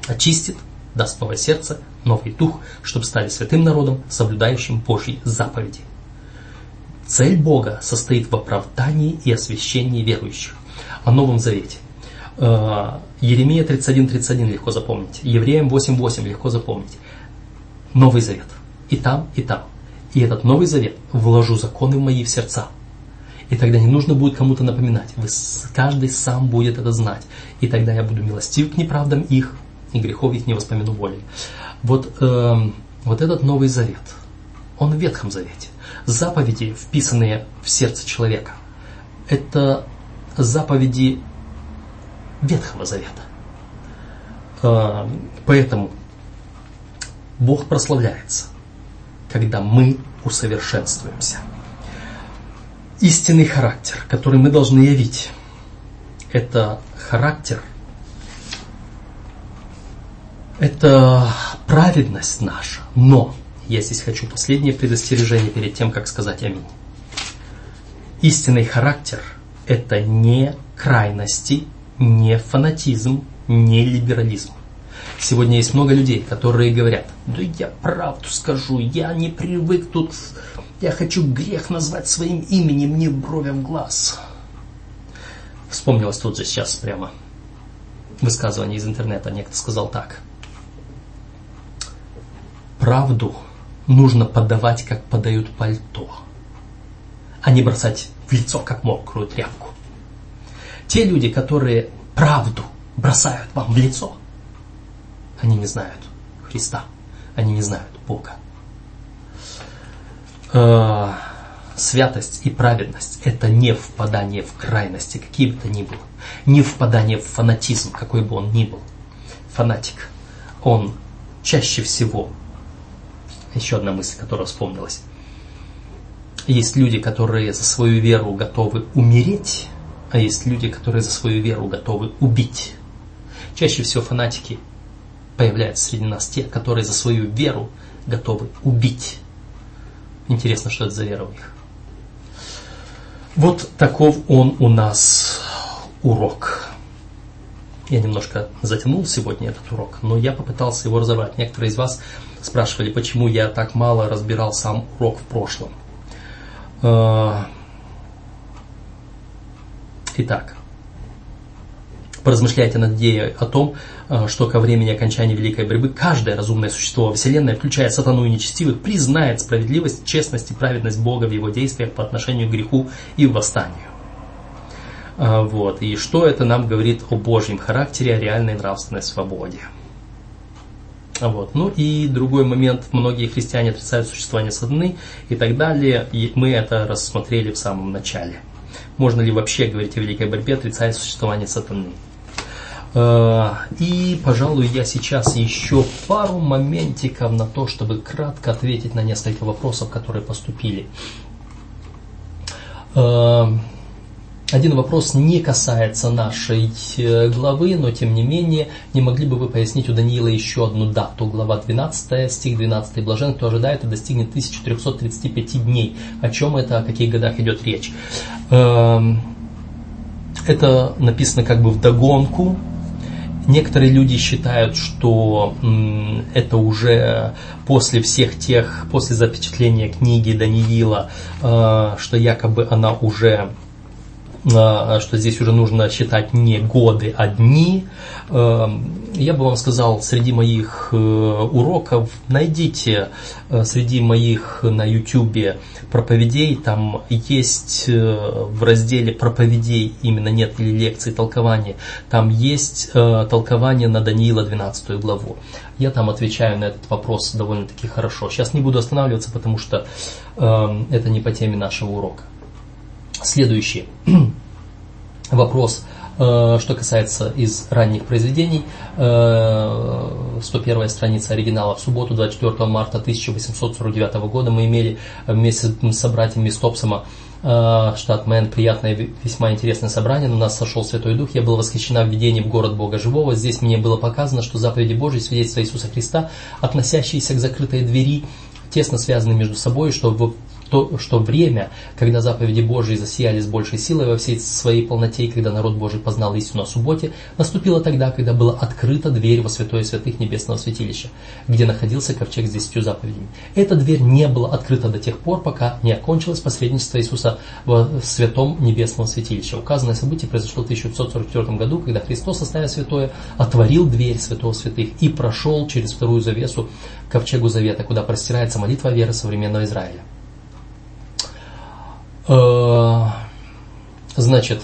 Очистит, даст новое сердце, новый дух, чтобы стали святым народом, соблюдающим Божьи заповеди. Цель Бога состоит в оправдании и освящении верующих. О Новом Завете. Э, Еремия 31.31 легко запомнить. Евреям 8.8 легко запомнить. Новый Завет. И там, и там. И этот Новый Завет вложу законы мои в сердца. И тогда не нужно будет кому-то напоминать. Вы, каждый сам будет это знать. И тогда я буду милостив к неправдам их, и грехов их не воспомяну более. Вот, э, вот этот Новый Завет, он в Ветхом Завете. Заповеди, вписанные в сердце человека, это заповеди Ветхого Завета. Э, поэтому Бог прославляется когда мы усовершенствуемся. Истинный характер, который мы должны явить, это характер, это праведность наша. Но я здесь хочу последнее предостережение перед тем, как сказать аминь. Истинный характер – это не крайности, не фанатизм, не либерализм. Сегодня есть много людей, которые говорят, да я правду скажу, я не привык тут, я хочу грех назвать своим именем, не бровям в глаз. Вспомнилось тут же сейчас прямо высказывание из интернета. Некто сказал так. Правду нужно подавать, как подают пальто, а не бросать в лицо, как мокрую тряпку. Те люди, которые правду бросают вам в лицо – они не знают Христа. Они не знают Бога. Э, святость и праведность – это не впадание в крайности, какие бы то ни было. Не впадание в фанатизм, какой бы он ни был. Фанатик, он чаще всего, еще одна мысль, которая вспомнилась, есть люди, которые за свою веру готовы умереть, а есть люди, которые за свою веру готовы убить. Чаще всего фанатики появляются среди нас те, которые за свою веру готовы убить. Интересно, что это за вера у них. Вот таков он у нас урок. Я немножко затянул сегодня этот урок, но я попытался его разобрать. Некоторые из вас спрашивали, почему я так мало разбирал сам урок в прошлом. Э, итак, Поразмышляйте над идеей о том, что ко времени окончания Великой борьбы каждое разумное существо во Вселенной, включая сатану и нечестивых, признает справедливость, честность и праведность Бога в его действиях по отношению к греху и восстанию. А, вот. И что это нам говорит о Божьем характере, о реальной нравственной свободе. А, вот. Ну и другой момент, многие христиане отрицают существование сатаны и так далее, и мы это рассмотрели в самом начале. Можно ли вообще говорить о великой борьбе, отрицая существование сатаны? И, пожалуй, я сейчас еще пару моментиков на то, чтобы кратко ответить на несколько вопросов, которые поступили. Один вопрос не касается нашей э, главы, но тем не менее, не могли бы вы пояснить у Даниила еще одну дату? Глава 12, стих 12. Блажен, кто ожидает и достигнет 1335 дней. О чем это, о каких годах идет речь? Эм, это написано как бы в догонку. Некоторые люди считают, что это уже после всех тех, после запечатления книги Даниила, э, что якобы она уже что здесь уже нужно считать не годы, а дни. Эм, я бы вам сказал, среди моих э, уроков найдите э, среди моих на YouTube проповедей, там есть э, в разделе проповедей, именно нет ли лекций, толкования, там есть толкование на Даниила 12 главу. Я там отвечаю на этот вопрос довольно-таки хорошо. Сейчас не буду останавливаться, потому что эм, это не по теме нашего урока. Следующий *clears throat* вопрос, э, что касается из ранних произведений. 101 э, страница оригинала. В субботу, 24 марта 1849 года мы имели вместе с собратьями Стопсома э, штат Мэн, приятное, весьма интересное собрание, на нас сошел Святой Дух, я был восхищена введением в город Бога Живого, здесь мне было показано, что заповеди Божьи, свидетельства Иисуса Христа, относящиеся к закрытой двери, тесно связаны между собой, что то, что время, когда заповеди Божьи засияли с большей силой во всей своей полноте, и когда народ Божий познал истину о субботе, наступило тогда, когда была открыта дверь во святое святых небесного святилища, где находился ковчег с десятью заповедями. Эта дверь не была открыта до тех пор, пока не окончилось посредничество Иисуса в святом небесном святилище. Указанное событие произошло в 1944 году, когда Христос, оставя святое, отворил дверь святого святых и прошел через вторую завесу ковчегу завета, куда простирается молитва веры современного Израиля. Э, значит,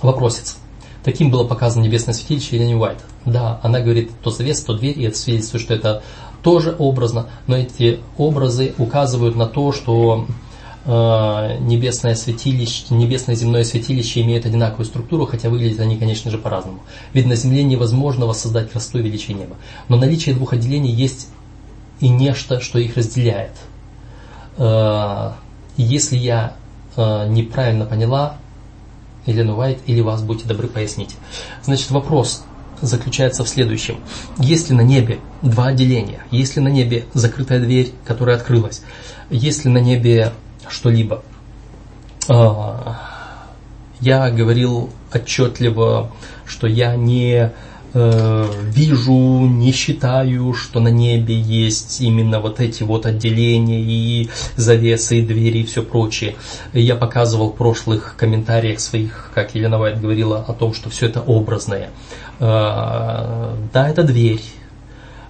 вопросец. Таким было показано небесное святилище Елене Уайт. Да, она говорит, то завес, то дверь, и это свидетельствует, что это тоже образно, но эти образы указывают на то, что э, небесное святилище, небесное земное святилище имеют одинаковую структуру, хотя выглядят они, конечно же, по-разному. Ведь на Земле невозможно воссоздать красоту и величие неба. Но наличие двух отделений есть и нечто, что их разделяет. Э, если я э, неправильно поняла, Елена Уайт или вас, будьте добры, поясните. Значит, вопрос заключается в следующем. Есть ли на небе два отделения? Есть ли на небе закрытая дверь, которая открылась? Есть ли на небе что-либо? Э, я говорил отчетливо, что я не Э, вижу, не считаю, что на небе есть именно вот эти вот отделения и завесы, и двери и все прочее. Я показывал в прошлых комментариях своих, как Елена Вайт говорила о том, что все это образное. Э, да, это дверь,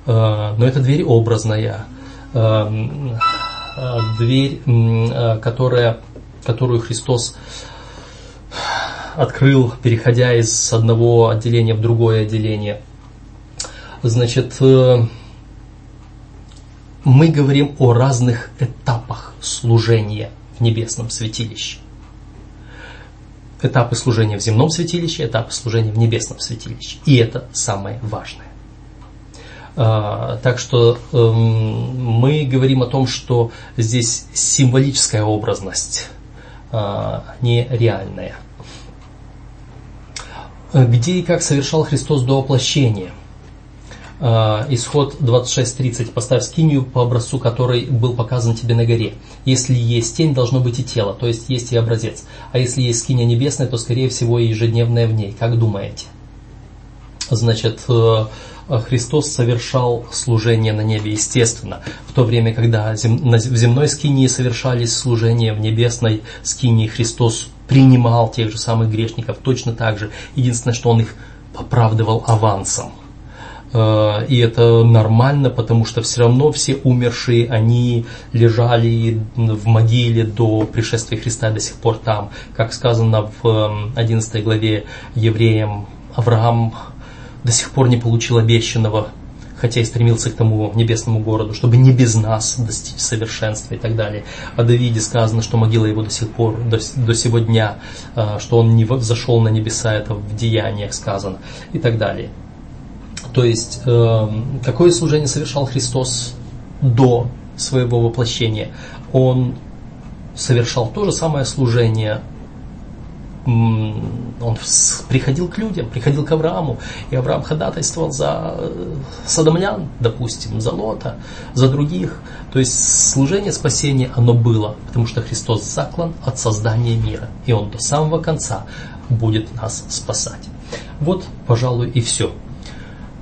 э, но это дверь образная. Дверь, которая, которую Христос открыл, переходя из одного отделения в другое отделение. Значит, э, мы говорим о разных этапах служения в небесном святилище. Этапы служения в земном святилище, этапы служения в небесном святилище. И это самое важное. А, так что эм, мы говорим о том, что здесь символическая образность, а, не реальная. Э, где и как совершал Христос до воплощения. Э, исход 26.30. Поставь скинию по образцу, который был показан тебе на горе. Если есть тень, должно быть и тело, то есть есть и образец. А если есть скиния небесная, то скорее всего и ежедневная в ней. Как думаете? Значит, э, Христос совершал служение на небе, естественно, в то время, когда в земной скинии совершались служения, в небесной скинии Христос принимал тех же самых грешников точно так же. Единственное, что он их оправдывал авансом. Э, и это нормально, потому что все равно все умершие, они лежали в могиле до пришествия Христа до сих пор там. Как сказано в 11 эм, главе евреям, Авраам до сих пор не получил обещанного хотя и стремился к тому небесному городу, чтобы не без нас достичь совершенства и так далее. О Давиде сказано, что могила его до сих пор, до, до сего дня, э, что он не зашел на небеса, это в деяниях сказано и так далее. То есть, э, какое служение совершал Христос до своего воплощения? Он совершал то же самое служение он приходил к людям, приходил к Аврааму, и Авраам ходатайствовал за э, садомлян, допустим, за Лота, за других. То есть служение спасения, оно было, потому что Христос заклан от создания мира, и Он до самого конца будет нас спасать. Вот, пожалуй, и все.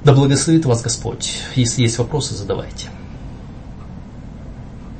Да благословит вас Господь. Если есть вопросы, задавайте.